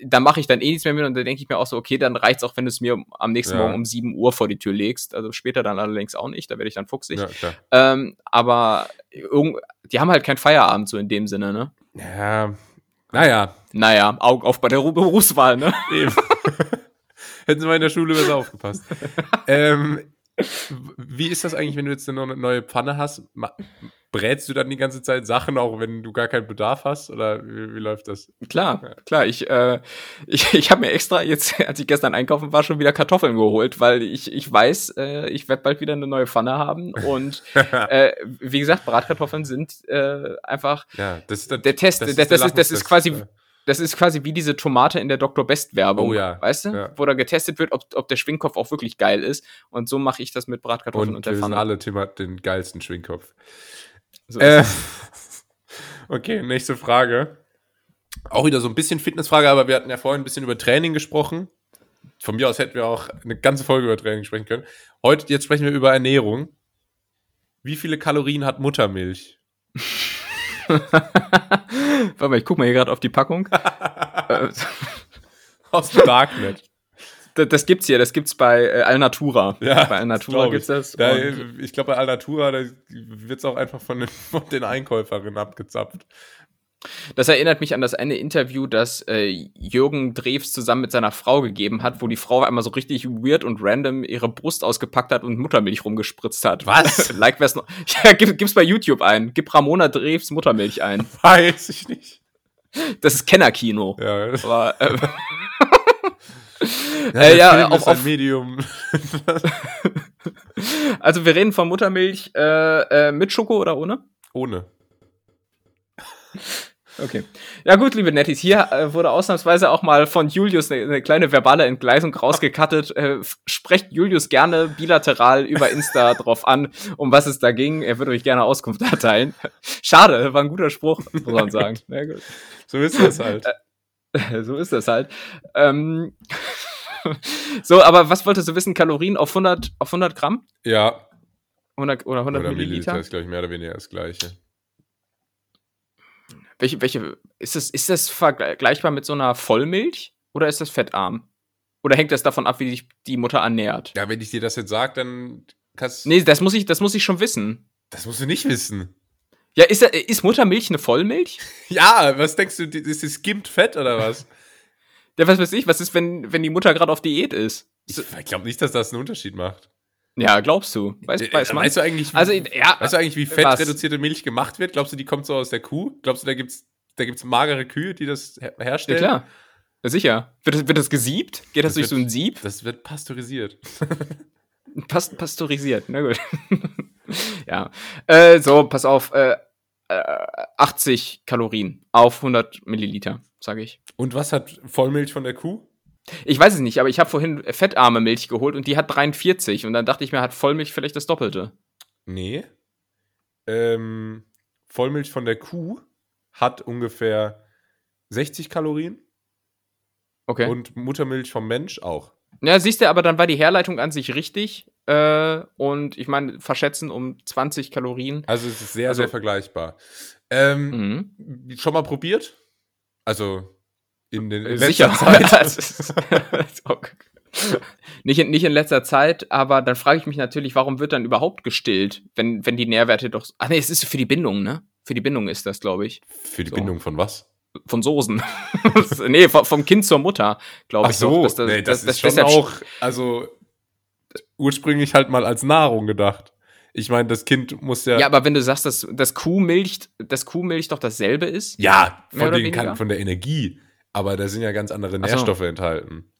da mache ich dann eh nichts mehr mit und da denke ich mir auch so, okay, dann reicht's auch, wenn du es mir am nächsten
Ja.
Morgen um 7 Uhr vor die Tür legst. Also später dann allerdings auch nicht, da werde ich dann fuchsig.
Ja.
Ähm, aber die haben halt keinen Feierabend so in dem Sinne, ne?
Ja, naja,
Naja, Augen auf bei der Ru- Berufswahl, ne?
eben. Hätten sie mal in der Schule besser aufgepasst. ähm, wie ist das eigentlich, wenn du jetzt eine neue Pfanne hast? Brätst du dann die ganze Zeit Sachen, auch wenn du gar keinen Bedarf hast? Oder wie, wie läuft das?
Klar, klar. Ich, äh, ich, ich habe mir extra jetzt, als ich gestern einkaufen war, schon wieder Kartoffeln geholt, weil ich, ich weiß, äh, ich werde bald wieder eine neue Pfanne haben. Und äh, wie gesagt, Bratkartoffeln sind äh, einfach
Ja, das ist der,
der Test. Das, das, ist, das ist
Lackmustest.
quasi, das ist quasi wie diese Tomate in der Dr. Best Werbung,
Oh ja,
weißt du,
ja.
wo da getestet wird, ob, ob der Schwingkopf auch wirklich geil ist. Und so mache ich das mit Bratkartoffeln und,
Und
der Pfanne.
alle Thema den geilsten Schwingkopf.
So
Äh, okay, nächste Frage. Auch wieder so ein bisschen Fitnessfrage, aber wir hatten ja vorhin ein bisschen über Training gesprochen. Von mir aus hätten wir auch eine ganze Folge über Training sprechen können. Heute, jetzt sprechen wir über Ernährung. Wie viele Kalorien hat Muttermilch?
Warte mal, ich guck mal hier gerade auf die Packung. äh,
Aus dem Darknet.
Das, das gibt's hier, das gibt's bei äh, Alnatura.
Ja,
bei Alnatura gibt's das.
Da, ich glaube, bei Alnatura da wird es auch einfach von den, von den Einkäuferinnen abgezapft.
Das erinnert mich an das eine Interview, das äh, Jürgen Drews zusammen mit seiner Frau gegeben hat, wo die Frau einmal so richtig weird und random ihre Brust ausgepackt hat und Muttermilch rumgespritzt hat.
Was?
like wer's noch. Ja, gib, gib's bei YouTube ein. Gib Ramona Drews Muttermilch ein.
Weiß ich nicht.
Das ist Kennerkino.
Ja,
Aber, äh,
ja,
Äh, ja, auf- auf-
Medium.
also wir reden von Muttermilch äh, äh, mit Schoko oder ohne?
Ohne.
Okay. Ja gut, liebe Netties, hier äh, wurde ausnahmsweise auch mal von Julius eine, eine kleine verbale Entgleisung rausgekattet. Äh, sprecht Julius gerne bilateral über Insta drauf an, um was es da ging. Er würde euch gerne Auskunft erteilen. Schade, war ein guter Spruch, muss man sagen. Ja, gut.
So ist das halt.
so ist das halt. Ähm, so, aber was wolltest du wissen? Kalorien auf 100, auf 100 Gramm?
Ja,
100, oder 100
oder
Milliliter?
Milliliter ist, glaube ich, mehr oder weniger das Gleiche.
Welche, welche, ist das, ist das vergleichbar mit so einer Vollmilch? Oder ist das fettarm? Oder hängt das davon ab, wie sich die Mutter ernährt?
Ja, wenn ich dir das jetzt sage, dann kannst
Nee, das muss ich, das muss ich schon wissen.
Das musst du nicht wissen.
Ja, ist, ist Muttermilch eine Vollmilch?
Ja, was denkst du, ist das skimmt Fett oder was?
Ja, was weiß ich, was ist, wenn, wenn die Mutter gerade auf Diät ist?
Ich, ich glaube nicht, dass das einen Unterschied macht.
Ja, glaubst du? Weiß,
Äh,
weiß man?
weißt du eigentlich, wie,
also, ja,
weißt du eigentlich, wie fettreduzierte Milch gemacht wird? Glaubst du, die kommt so aus der Kuh? Glaubst du, da gibt's, da gibt's magere Kühe, die das her
ja,
herstellen?
klar. Ja, sicher. Wird das, wird das gesiebt? Geht das,
Das
durch so
wird-
ein Sieb?
Das wird pasteurisiert.
Past pasteurisiert, na gut. ja. Äh, so, pass auf. Äh, 80 Kalorien auf 100 Milliliter, sage ich.
Und was hat Vollmilch von der Kuh?
Ich weiß es nicht, aber ich habe vorhin fettarme Milch geholt und die hat 43 und dann dachte ich mir, hat Vollmilch vielleicht das Doppelte.
Nee. Ähm, Vollmilch von der Kuh hat ungefähr 60 Kalorien
Okay.
und Muttermilch vom Mensch auch.
Ja, siehst du, aber dann war die Herleitung an sich richtig äh, und ich meine, verschätzen um 20 Kalorien.
Also es ist sehr,
Also-
sehr vergleichbar. Ähm,
Mhm.
Schon mal probiert? Also in den in
Äh,
letzter
Sicher.
Zeit.
Nicht, in, nicht in letzter Zeit, aber dann frage ich mich natürlich, warum wird dann überhaupt gestillt, wenn, wenn die Nährwerte doch. Ach nee, es ist für die Bindung, ne? Für die Bindung ist das, glaube ich.
Für die
So.
Bindung von was?
Von Soßen. nee, vom, Kind zur Mutter, glaube ich. doch, dass das,
nee, das,
dass-
ist
dass
schon auch, also ursprünglich halt mal als Nahrung gedacht. Ich meine, das Kind muss ja,
Ja, aber wenn du sagst, dass das Kuhmilch, das Kuhmilch doch dasselbe ist.
ja von, den, kann, von der Energie, aber da sind ja ganz andere
Ach so.
Nährstoffe enthalten.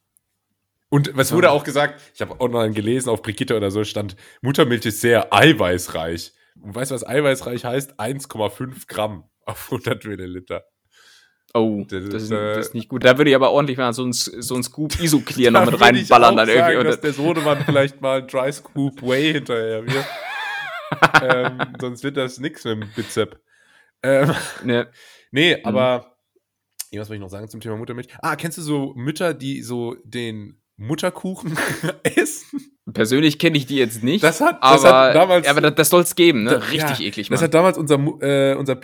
Und was
So.
wurde auch gesagt, ich habe online gelesen, auf Brigitte oder so stand, Muttermilch ist sehr eiweißreich. Und weißt du, was eiweißreich heißt? 1,5 Gramm auf 100 Milliliter.
Oh,
Das
das,
ist, äh,
das ist nicht gut. Da würde ich aber ordentlich mal so ein, so ein Scoop Isoclear noch mit reinballern dann irgendwie.
Sagen,
Und
dass der Sohnemann vielleicht mal ein Dry Scoop Way hinterher wird. ähm, sonst wird das nix mit dem Bizep. Ähm,
das- ne,
nee, aber was wollte ich noch sagen zum Thema Muttermilch? Ah, kennst du so Mütter, die so den Mutterkuchen essen?
persönlich kenne ich die jetzt nicht.
Das hat-
aber,
das hat damals-
aber das, das soll es geben, ne?
Da-
Richtig
ja,
eklig,
Das
Mann.
hat damals unser, äh, unser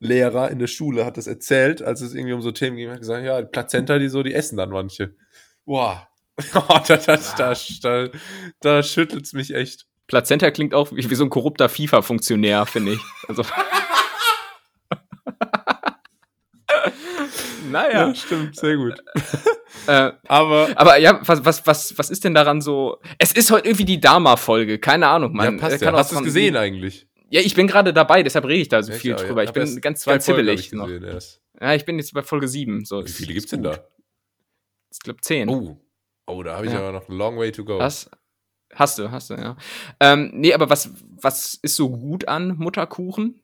Biologielehrer in der Schule hat das erzählt, als es irgendwie um so Themen ging, hat gesagt, ja, Plazenta, die so, die essen dann manche. Boah. Oh, da, da, da, da, da schüttelt es mich echt.
Plazenta klingt auch wie, wie so ein korrupter FIFA-Funktionär, finde ich. Also. naja.
stimmt, sehr gut.
Äh,
Aber
aber ja, was, was, was, was ist denn daran so? Es ist heute irgendwie die Dama-Folge, keine Ahnung,
ja,
man.
passt
äh,
ja. Hast du es gesehen eigentlich?
Ja, ich bin gerade dabei, deshalb rede ich da so
Ja,
viel
ja.
drüber. Ich
Hab
bin ganz,
zwei
zibbelig
ich
noch.
erst.
Ja, ich bin jetzt bei Folge 7. So,
Wie viele gibt's denn da?
Ich glaube 10.
Oh. Oh, da habe ich
Ja.
aber noch a long way to go.
Was? Hast du, hast du, ja. Ähm, nee, aber was, was ist so gut an Mutterkuchen?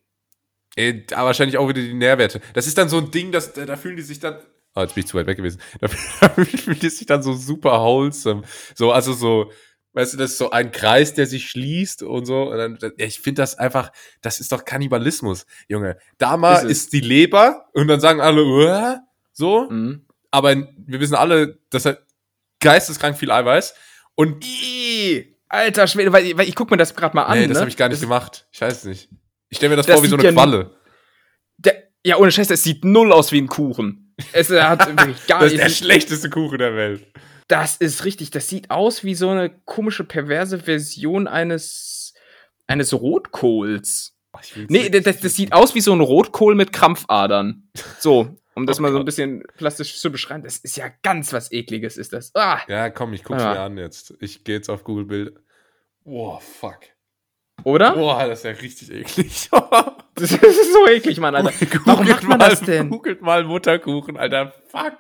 Äh, da wahrscheinlich auch wieder die Nährwerte. Das ist dann so ein Ding, dass, da, fühlen die sich dann. Oh, jetzt bin ich zu weit weg gewesen. Da, da fühlen die sich dann so super wholesome. So, also so, weißt du, das ist so ein Kreis, der sich schließt und so. Und dann, ich finde das einfach, das ist doch Kannibalismus, Junge. Dama
Ist
ist die Leber und dann sagen alle, "Uah", so.
Mhm.
Aber wir wissen alle, dass er geisteskrank viel Eiweiß. Und
Ih, Alter Schwede, weil, weil ich guck mir das gerade mal an.
nee, das
ne?
habe ich gar nicht gemacht. Ich weiß nicht. Ich stelle mir das,
Das
vor wie so eine
ja
Qualle.
Der, ja, ohne Scheiß, es sieht null aus wie ein Kuchen. Es hat wirklich gar
Das ist der
nicht.
schlechteste Kuchen der Welt.
Das ist richtig. Das sieht aus wie so eine komische, perverse Version eines, eines Rotkohls.
Oh, will's
Nee, das, das, sieht aus wie so ein Rotkohl mit Krampfadern. So, um das
Oh
mal so ein bisschen plastisch zu beschreiben. Das ist ja ganz was Ekliges, ist das. Ah,
Ja, komm, ich guck's
Ja.
mir an jetzt. Ich gehe jetzt auf Google Bild. Oh, fuck.
oder?
Boah, das ist ja richtig eklig.
Das ist so eklig, Mann, Alter. Warum macht man
mal,
das denn?
Googelt mal Mutterkuchen, Alter. Fuck.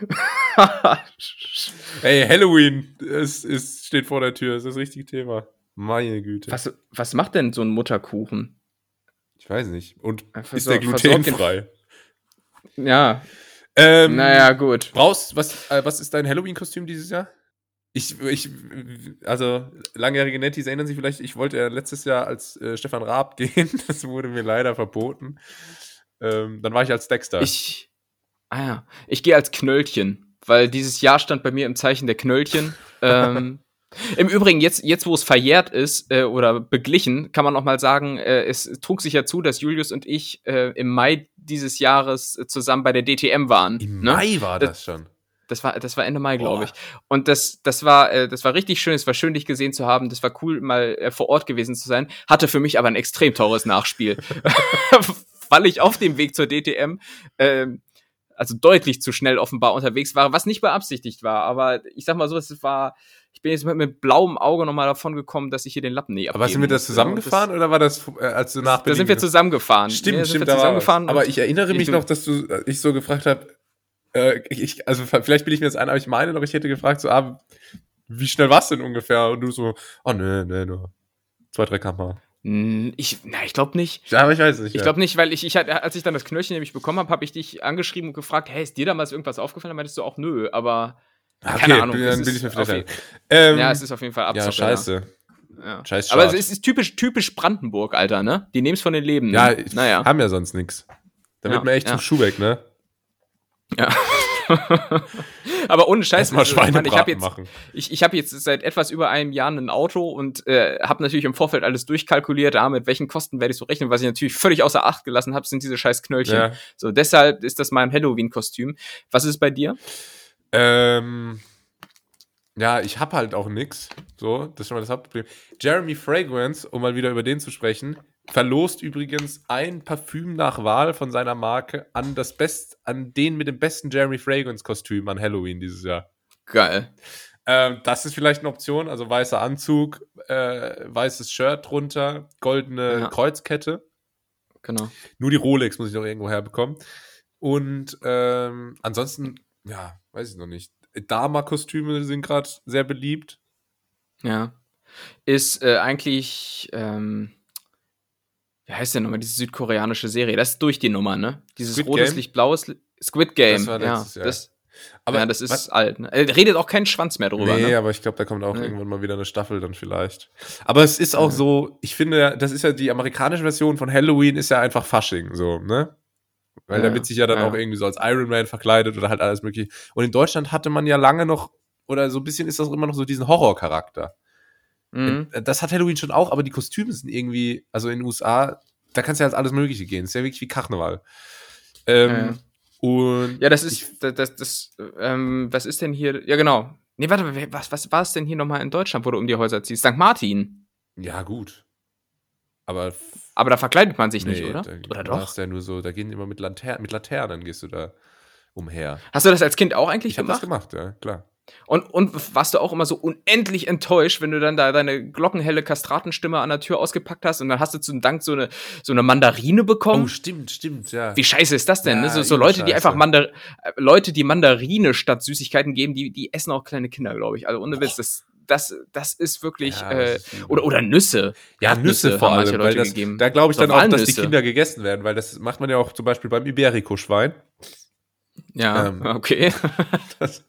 Ey, Halloween es, es steht vor der Tür. Das ist das richtige Thema. Meine Güte.
was, was macht denn so ein Mutterkuchen?
Ich weiß nicht. Und
Ja,
ist der glutenfrei?
Ja,
Ähm,
naja, gut.
Brauchst, was, äh, was ist dein Halloween-Kostüm dieses Jahr? Ich, ich, also, langjährige Netties erinnern sich vielleicht, ich wollte ja letztes Jahr als äh, Stefan Raab gehen. Das wurde mir leider verboten. Ähm, dann war ich als Dexter.
Ich, ah ja, ich gehe als Knöllchen, weil dieses Jahr stand bei mir im Zeichen der Knöllchen. ähm, Im Übrigen, jetzt, jetzt wo es verjährt ist äh, oder beglichen, kann man noch mal sagen, äh, es trug sich ja zu, dass Julius und ich äh, im Mai dieses Jahres äh, zusammen bei der DTM waren.
Im
ne?
Mai war
Das-
das schon.
Das war, das war Ende Mai, glaube ich. Und das, das war, äh, das war richtig schön. Es war schön, dich gesehen zu haben. Das war cool, mal äh, vor Ort gewesen zu sein. Hatte für mich aber ein extrem teures Nachspiel, weil ich auf dem Weg zur DTM, ähm, also deutlich zu schnell offenbar unterwegs war, was nicht beabsichtigt war. Aber ich sag mal so, es war, ich bin jetzt mit, mit blauem Auge nochmal davon gekommen, dass ich hier den Lappen nie
Aber sind wir das zusammengefahren oder war das, äh, als du nach
Das, da sind wir
gefahren
zusammengefahren.
Stimmt,
sind
stimmt,
zusammengefahren.
Aber ich erinnere mich noch, dass du, äh, ich so gefragt habe, äh, ich, also vielleicht bilde ich mir das ein, aber ich meine noch, ich hätte gefragt, so, ah, wie schnell warst du denn ungefähr? Und du so, oh, nee, nee, nur zwei, drei km.
Hm, ich, na, ich glaube nicht.
Ja, aber ich weiß nicht.
Ich glaube nicht, weil ich, ich hatte, als ich dann das Knöllchen nämlich bekommen habe, habe ich dich angeschrieben und gefragt, hey, ist dir damals irgendwas aufgefallen? Dann meintest du auch nö, aber
okay,
keine Ahnung,
Dann
es ist
ich mir vielleicht. Ähm,
ja, es ist auf jeden Fall
ja,
Abzocke.
scheiße.
Ja.
Scheiß
Aber es ist, ist typisch, typisch Brandenburg, Alter, ne? Die nehmen es von den Leben.
Ja,
ne? naja.
haben ja sonst nichts. Da wird
Ja,
man echt
ja.
zum Schuhweg, ne?
Ja. Aber ohne Scheiß.
Erstmal
also, ich meine, ich habe
Schweinebraten
jetzt,
machen.
ich, ich hab jetzt seit etwas über einem Jahr ein Auto und äh, habe natürlich im Vorfeld alles durchkalkuliert, ah, mit welchen Kosten werde ich so rechnen. Was ich natürlich völlig außer Acht gelassen habe, sind diese scheiß Knöllchen.
Ja.
So, deshalb ist das mein Halloween-Kostüm. Was ist bei dir?
Ähm, ja, ich hab halt auch nix. So, das ist schon mal das Hauptproblem. Jeremy Fragrance, um mal wieder über den zu sprechen, verlost übrigens ein Parfüm nach Wahl von seiner Marke an das Best, an den mit dem besten Jeremy Fragrance Kostüm an Halloween dieses Jahr.
Geil.
Ähm, das ist vielleicht eine Option, also weißer Anzug, äh, weißes Shirt drunter, goldene
Ja.
Kreuzkette.
Genau.
Nur die Rolex muss ich noch irgendwo herbekommen. Und ähm, ansonsten, ja, weiß ich noch nicht. Dama-Kostüme sind gerade sehr beliebt.
Ja. Ist äh, eigentlich, ähm, Wie heißt denn nochmal diese südkoreanische Serie? Das ist durch die Nummer, ne? Dieses
Squid
rotes
Game?
Licht, blaues Licht. Squid Game.
Das war
ja,
Jahr.
das,
Aber
ja, das ist
was-
alt. Ne? Redet auch kein Schwanz mehr drüber,
nee,
ne?
aber ich glaube, da kommt auch
Nee.
irgendwann mal wieder eine Staffel dann vielleicht. Aber es ist auch
Ja.
so, ich finde, das ist ja die amerikanische Version von Halloween ist ja einfach Fasching, so, ne? Weil
Ja,
da wird sich ja dann
ja.
auch irgendwie so als Iron Man verkleidet oder halt alles mögliche. Und in Deutschland hatte man ja lange noch, oder so ein bisschen ist das immer noch so diesen Horrorcharakter.
Mhm.
In- Das hat Halloween schon auch, aber die Kostüme sind irgendwie, also in den USA, da kannst du ja als alles Mögliche gehen. Das ist ja wirklich wie Karneval. Ähm,
Ja, ja.
Und
Ja, das ist, das, das, das ähm, was ist denn hier? Ja, genau. Nee, warte, was, was war es denn hier nochmal in Deutschland, wo du um die Häuser ziehst? St. Martin.
ja, gut. Aber
Aber da verkleidet man sich nicht,
Nee,
oder?
Da,
Oder
da
doch?
du ja nur so, da gehen immer mit, Lanter mit Laternen gehst du da umher.
Hast du das als Kind auch eigentlich
Ich habe das
gemacht?
gemacht, ja, klar.
Und, und warst du auch immer so unendlich enttäuscht, wenn du dann da deine glockenhelle Kastratenstimme an der Tür ausgepackt hast und dann hast du zum Dank so eine, so eine Mandarine bekommen?
Oh, stimmt, stimmt, ja.
Wie scheiße ist das denn?
Ja,
ne? So, so Leute, die einfach Mandar äh, Leute, die Mandarine statt Süßigkeiten geben, die, die essen auch kleine Kinder, glaube ich. Also ohne Witz, das, das, das ist wirklich.
Ja,
äh, oder, oder Nüsse.
ja,
Erdnüsse
Nüsse vor allem, weil
Leute
das,
gegeben.
da glaube ich
So
dann auch, dass die. Kinder gegessen werden, weil das macht man ja auch zum Beispiel beim Iberico-Schwein.
Ja,
ähm,
okay.
Das,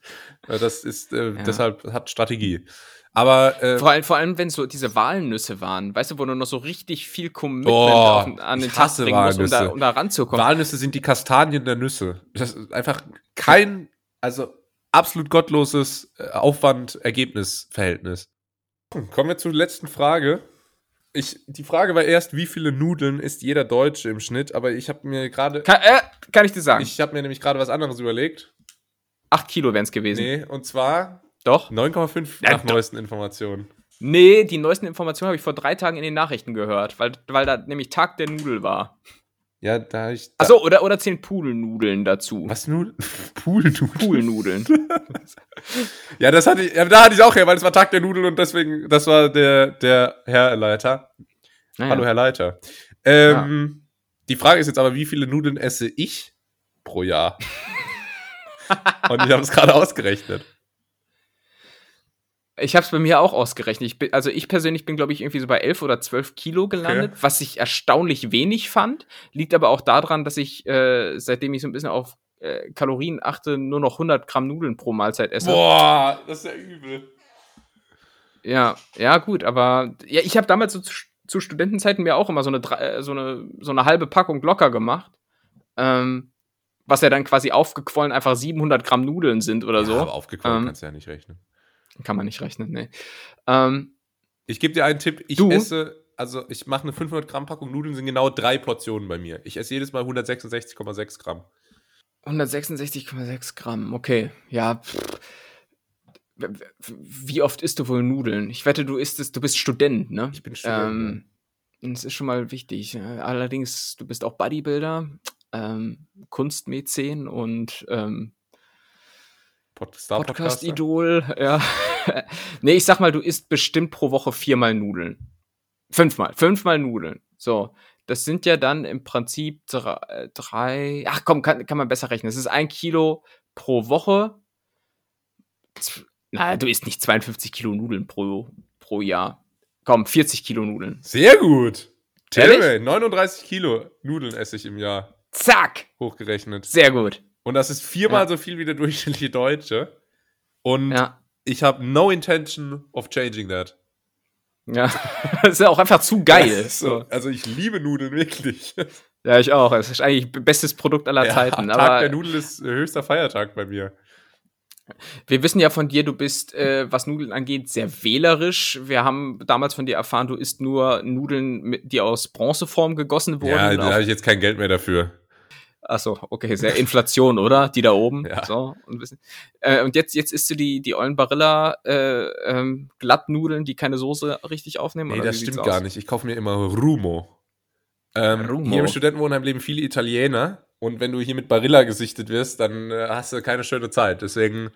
das ist, äh,
Ja.
deshalb hat Strategie. Aber, äh,
Vor allem, vor allem, wenn so diese Walnüsse waren, weißt du, wo du noch so richtig viel Commitment
Oh,
auf, an den Tag bringen musst, um da, um da ranzukommen.
Walnüsse sind die Kastanien der Nüsse. Das ist einfach kein, also absolut gottloses äh, Aufwand-Ergebnis-Verhältnis. Hm, Kommen wir zur letzten Frage. Ich, die Frage war erst, wie viele Nudeln isst jeder Deutsche im Schnitt, aber ich habe mir gerade,
Kann, äh, kann ich dir sagen.
ich habe mir nämlich gerade was anderes überlegt.
Acht Kilo wären es gewesen.
Nee, und zwar
Doch?
9,5
Ja,
nach
doch.
neuesten Informationen.
Nee, die neuesten Informationen habe ich vor drei Tagen in den Nachrichten gehört, weil, weil da nämlich Tag der Nudel war.
Ja, da hab ich. Da,
Achso, oder, oder zehn Pudelnudeln dazu.
Was Nudeln? Poolnudeln?
Pudelnudeln.
Ja, das hatte ich, ja, da hatte ich auch her, weil es war Tag der Nudeln und deswegen, das war der, der Herr Leiter.
Naja.
Hallo, Herr Leiter. Ähm, Die Frage ist jetzt aber, wie viele Nudeln esse ich pro Jahr? und ich habe es gerade ausgerechnet.
Ich habe es bei mir auch ausgerechnet. Ich bin, also ich persönlich bin, glaube ich, irgendwie so bei 11 oder 12 Kilo gelandet, was ich erstaunlich wenig fand. Liegt aber auch daran, dass ich, äh, seitdem ich so ein bisschen auf äh, Kalorien achte, nur noch 100 Gramm Nudeln pro Mahlzeit esse.
Boah, das ist ja übel.
Ja, ja, gut, aber ja, ich habe damals so zu, zu Studentenzeiten mir auch immer so eine, äh, so eine, so eine halbe Packung locker gemacht. Ähm, was ja dann quasi aufgequollen einfach 700 Gramm Nudeln sind oder so.
Ja, aber aufgequollen
Ähm,
kannst du ja nicht rechnen.
Kann man nicht rechnen, ne. Ähm,
Ich gebe dir einen Tipp. Ich
Du?
esse, also ich mache eine 500 Gramm Packung Nudeln, sind genau drei Portionen bei mir. Ich esse jedes Mal 166,6 Gramm.
166,6 Gramm, okay. Ja. pff. Wie oft isst du wohl Nudeln? Ich wette, du isst es, du bist Student, ne?
Ich bin Student,
Ähm, Das ist schon mal wichtig. Äh, Allerdings, du bist auch Bodybuilder, ähm, Kunstmäzen und ähm. Podcast-Idol. Ja. nee, ich sag mal, du isst bestimmt pro Woche viermal Nudeln. Fünfmal, fünfmal Nudeln. So, das sind ja dann im Prinzip drei, äh, drei ach komm, kann, kann man besser rechnen. Es ist ein Kilo pro Woche. Na, du isst nicht 52 Kilo Nudeln pro, pro Jahr. Komm, 40 Kilo Nudeln.
Sehr gut. Tilme, 39 Kilo Nudeln esse ich im Jahr,
Zack!
hochgerechnet.
Sehr gut.
Und das ist viermal
Ja.
so viel wie der durchschnittliche Deutsche. Und
Ja.
ich habe no intention of changing that.
Ja. das ist ja auch einfach zu geil.
So. Also ich liebe Nudeln wirklich.
Ja, ich auch. Es ist eigentlich bestes Produkt aller Zeiten.
Tag
aber
der Nudel ist höchster Feiertag bei mir.
Wir wissen ja von dir, du bist, äh, was Nudeln angeht, sehr wählerisch. Wir haben damals von dir erfahren, du isst nur Nudeln, die aus Bronzeform gegossen wurden.
Ja, da habe ich jetzt kein Geld mehr dafür.
Achso, okay, sehr Inflation, oder? Die da oben.
Ja.
So, und, äh, und jetzt, jetzt isst du die, die ollen Barilla äh, ähm, Glattnudeln, die keine Soße richtig aufnehmen?
Nee, das stimmt
aus?
gar nicht. Ich kaufe mir immer Rumo. Ähm,
Rumo.
Hier im Studentenwohnheim leben viele Italiener. Und wenn du hier mit Barilla gesichtet wirst, dann äh, hast du keine schöne Zeit. Deswegen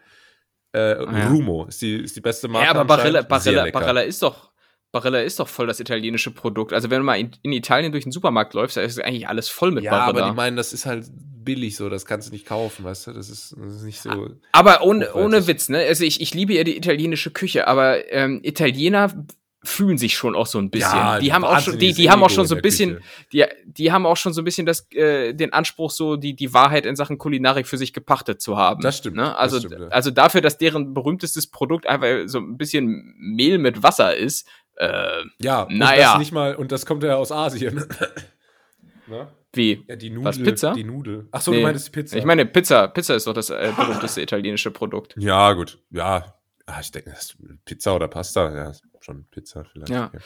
äh,
ja.
Rumo ist die, ist die beste Marke.
Ja, aber Barilla, Barilla. Barilla ist doch. Barilla ist doch voll das italienische Produkt. Also wenn du mal in, in Italien durch den Supermarkt läufst, da ist eigentlich alles voll mit
Ja,
Barilla.
aber die meinen, das ist halt billig so, das kannst du nicht kaufen, weißt du? Das ist, das ist nicht so.
Aber ohne,
Hochwertig.
ohne Witz, ne? Also ich, ich liebe ja die italienische Küche, aber ähm, Italiener fühlen sich schon auch so ein bisschen.
Ja,
die haben auch schon, die, die haben auch schon so
in
ein bisschen,
Küche.
die, die haben auch schon so ein bisschen das, äh, den Anspruch, so die, die Wahrheit in Sachen Kulinarik für sich gepachtet zu haben.
Das stimmt,
Ne?
das
Also,
stimmt, ja.
also dafür, dass deren berühmtestes Produkt einfach so ein bisschen Mehl mit Wasser ist, äh,
Ja, und
Naja.
das nicht mal, und das kommt ja aus Asien. ne?
wie?
Ja, die Nudel.
Was, Pizza?
Die Nudel. Ach so,
Nee.
du meintest die Pizza.
Ich meine, Pizza, Pizza ist doch das äh, berühmteste italienische Produkt.
ja, gut. Ja, ah, ich denke, das ist Pizza oder Pasta. Ja, schon Pizza vielleicht.
Ja.
okay.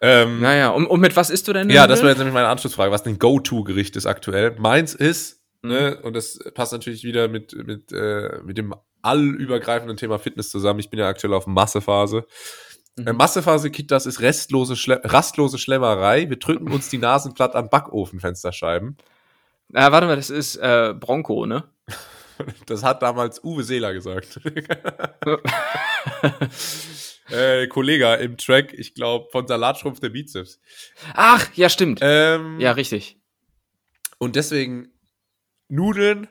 Ähm,
Naja, und, und mit was isst du denn?
Ja, das wäre jetzt nämlich meine Anschlussfrage, was ein Go-To-Gericht ist aktuell. Meins ist,
Mhm.
ne, und das passt natürlich wieder mit, mit, äh, mit dem allübergreifenden Thema Fitness zusammen. Ich bin ja aktuell auf Massephase.
Mhm.
Äh, Massephase Kit, das ist restlose, Schle rastlose Schlemmerei. Wir drücken uns die Nasen platt an Backofenfensterscheiben.
Ah, warte mal, das ist äh, Bronco, ne?
Das hat damals Uwe Seeler gesagt. äh, Kollege im Track, ich glaube, von Salatschrumpf der Bizeps.
Ach, ja, stimmt.
Ähm,
ja, richtig.
Und deswegen Nudeln,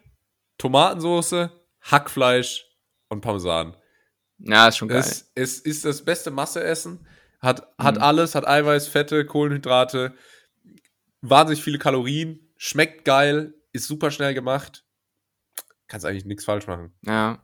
Tomatensoße, Hackfleisch und Parmesan.
Ja, ist schon geil.
Es, es ist das beste Masseessen. Hat, hat
Mhm.
alles, hat Eiweiß, Fette, Kohlenhydrate, wahnsinnig viele Kalorien, schmeckt geil, ist super schnell gemacht. Kannst eigentlich nichts falsch machen.
Ja,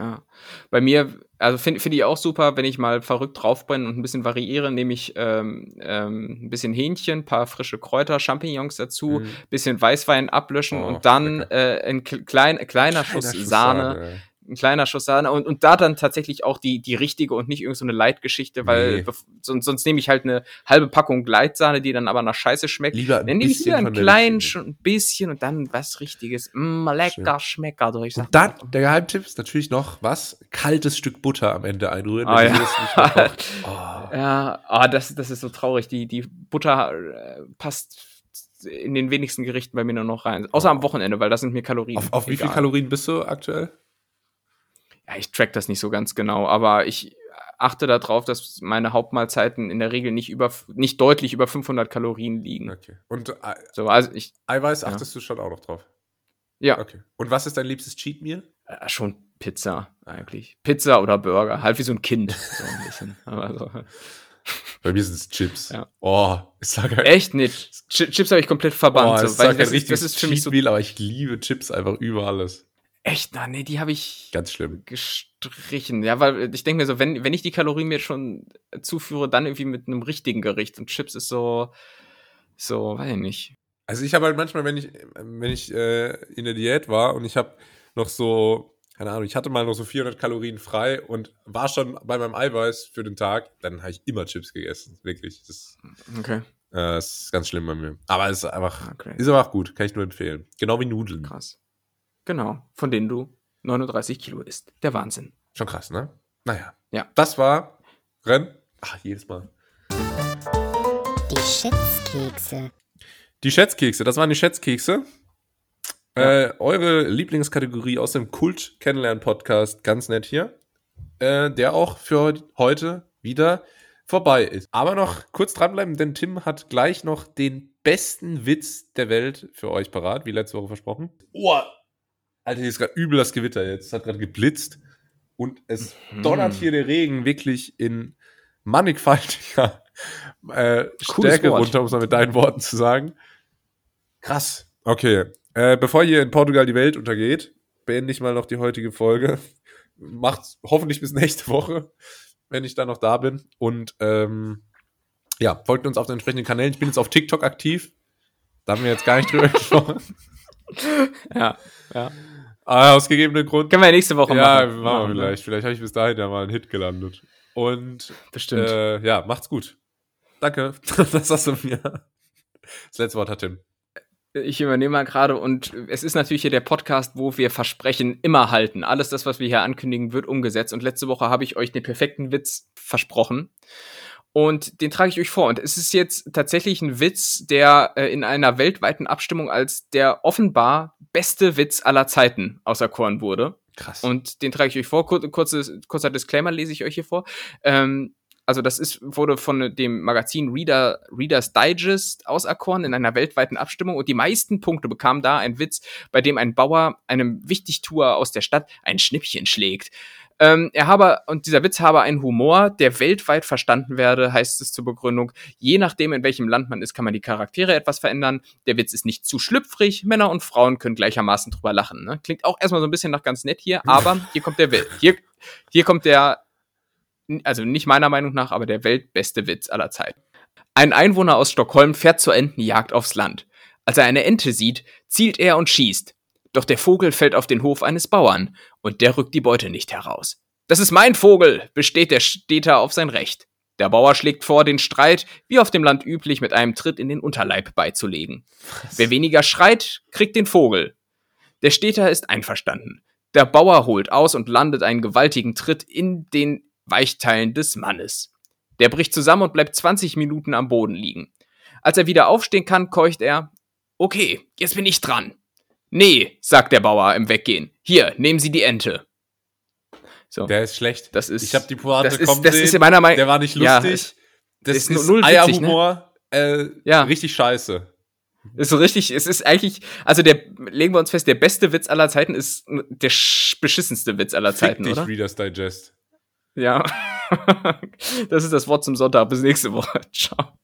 ja. Bei mir, also finde find ich auch super, wenn ich mal verrückt drauf bin und ein bisschen variiere, nehme ich ähm, ähm, ein bisschen Hähnchen, paar frische Kräuter, Champignons dazu,
Mhm.
bisschen Weißwein ablöschen
Oh,
und dann äh, ein kle- klein, kleiner Schuss Sahne, ein kleiner Schuss Sahne und, und da dann tatsächlich auch die, die richtige und nicht irgendeine so eine Leitgeschichte, weil
Nee.
sonst, sonst nehme ich halt eine halbe Packung Gleitsahne, die dann aber nach Scheiße schmeckt.
Lieber ein
Dann nehme ich wieder einen kleinen, schon ein bisschen und dann was Richtiges. Mm, lecker, schmecker durch.
Und dann, der Geheimtipp ist natürlich noch, was? Kaltes Stück Butter am Ende einrühren.
Ah, ja.
Oh.
Ja, ah, das, das ist so traurig. Die, die Butter äh, passt in den wenigsten Gerichten bei mir nur noch rein. Außer am Wochenende, weil das sind mir Kalorien.
Auf, auf wie viel
egal.
Kalorien bist du aktuell?
Ja, ich track das nicht so ganz genau, aber ich achte darauf, dass meine Hauptmahlzeiten in der Regel nicht über, nicht deutlich über 500 Kalorien liegen.
Okay. Und äh,
So, also ich,
Eiweiß
Ja.
achtest du schon auch noch drauf?
ja,
Okay. Und was ist dein liebstes Cheat Meal?
äh, schon Pizza eigentlich. Pizza oder Burger, halt wie so ein Kind. So ein bisschen. Aber so.
Bei mir sind es Chips.
Ja.
Oh, ist da geil.
Echt nicht. Ch Chips habe ich komplett
Oh,
verbannt.
das
so, weil
zwar
das, das
richtiges
ist für mich so.
Meal, aber ich liebe Chips einfach über alles.
Echt, na, nee, die habe ich.
Ganz schlimm.
gestrichen. Ja, weil ich denke mir so, wenn, wenn ich die Kalorien mir schon zuführe, dann irgendwie mit einem richtigen Gericht. Und Chips ist so, so, weiß ich nicht.
Also ich habe halt manchmal, wenn ich, wenn ich äh, in der Diät war und ich habe noch so, keine Ahnung, ich hatte mal noch so 400 Kalorien frei und war schon bei meinem Eiweiß für den Tag, dann habe ich immer Chips gegessen. Wirklich. Das,
Okay,
äh, das ist ganz schlimm bei mir. Aber es ist einfach,
okay.
ist auch gut, kann ich nur empfehlen. Genau wie Nudeln.
Krass. Genau, von denen du 39 Kilo isst. Der Wahnsinn.
Schon krass, ne? Naja.
Ja.
Das war Renn. Ach, jedes Mal.
Die Schätzkekse.
Die Schätzkekse, das waren die Schätzkekse. Äh, eure Lieblingskategorie aus dem Kult Kennenlernen Podcast, ganz nett hier, äh, der auch für heute wieder vorbei ist. Aber noch kurz dranbleiben, denn Tim hat gleich noch den besten Witz der Welt für euch parat, wie letzte Woche versprochen. Oh, Alter, hier ist gerade übel das Gewitter jetzt. Es hat gerade geblitzt und es
Mhm.
donnert hier der Regen wirklich in mannigfaltiger äh, Stärke
Wort.
runter, um es mal mit deinen Worten zu sagen. Krass. Okay. Äh, bevor hier in Portugal die Welt untergeht, beende ich mal noch die heutige Folge. Macht's hoffentlich bis nächste Woche, wenn ich dann noch da bin. Und ähm, ja, folgt uns auf den entsprechenden Kanälen. Ich bin jetzt auf TikTok aktiv. Da haben wir jetzt gar nicht drüber gesprochen.
Ja, ja.
Ah, aus gegebenen Grund.
Können wir nächste Woche
Ja,
machen.
machen wir vielleicht. Vielleicht habe ich bis dahin ja mal einen Hit gelandet. Und
Bestimmt.
äh, ja, macht's gut. Danke. Das hast du mir. Das letzte Wort hat Tim.
Ich übernehme mal gerade und es ist natürlich hier der Podcast, wo wir Versprechen immer halten. Alles das, was wir hier ankündigen, wird umgesetzt. Und letzte Woche habe ich euch den perfekten Witz versprochen. Und den trage ich euch vor. Und es ist jetzt tatsächlich ein Witz, der äh, in einer weltweiten Abstimmung als der offenbar beste Witz aller Zeiten auserkoren wurde.
Krass.
Und den trage ich euch vor. Kur kurzes, kurzer Disclaimer lese ich euch hier vor. Ähm, also das ist, wurde von dem Magazin Reader, Reader's Digest auserkoren in einer weltweiten Abstimmung und die meisten Punkte bekam da ein Witz, bei dem ein Bauer einem Wichtigtuer aus der Stadt ein Schnippchen schlägt. Ähm, er habe, und dieser Witz habe einen Humor, der weltweit verstanden werde, heißt es zur Begründung. Je nachdem, in welchem Land man ist, kann man die Charaktere etwas verändern. Der Witz ist nicht zu schlüpfrig. Männer und Frauen können gleichermaßen drüber lachen. Ne? Klingt auch erstmal so ein bisschen nach ganz nett hier, aber hier kommt der Witz. Hier, hier kommt der, also nicht meiner Meinung nach, aber der weltbeste Witz aller Zeiten. Ein Einwohner aus Stockholm fährt zur Entenjagd aufs Land. Als er eine Ente sieht, zielt er und schießt. Doch der Vogel fällt auf den Hof eines Bauern und der rückt die Beute nicht heraus. Das ist mein Vogel, besteht der Städter auf sein Recht. Der Bauer schlägt vor, den Streit, wie auf dem Land üblich, mit einem Tritt in den Unterleib beizulegen. Was? Wer weniger schreit, kriegt den Vogel. Der Städter ist einverstanden. Der Bauer holt aus und landet einen gewaltigen Tritt in den Weichteilen des Mannes. Der bricht zusammen und bleibt 20 Minuten am Boden liegen. Als er wieder aufstehen kann, keucht er, okay, jetzt bin ich dran. Nee, sagt der Bauer im Weggehen. Hier, nehmen Sie die Ente.
So. Der ist schlecht.
Das ist,
ich habe die Pointe
das ist, das ist in meiner Meinung.
Der war nicht lustig. Ja, das ist, ist null Eierhumor. Ne? Äh, ja. Richtig scheiße.
Ist so richtig, es ist eigentlich, also der, legen wir uns fest, der beste Witz aller Zeiten ist der beschissenste Witz aller Zeiten, Fick dich, oder?
Reader's Digest.
Ja. das ist das Wort zum Sonntag. Bis nächste Woche. Ciao.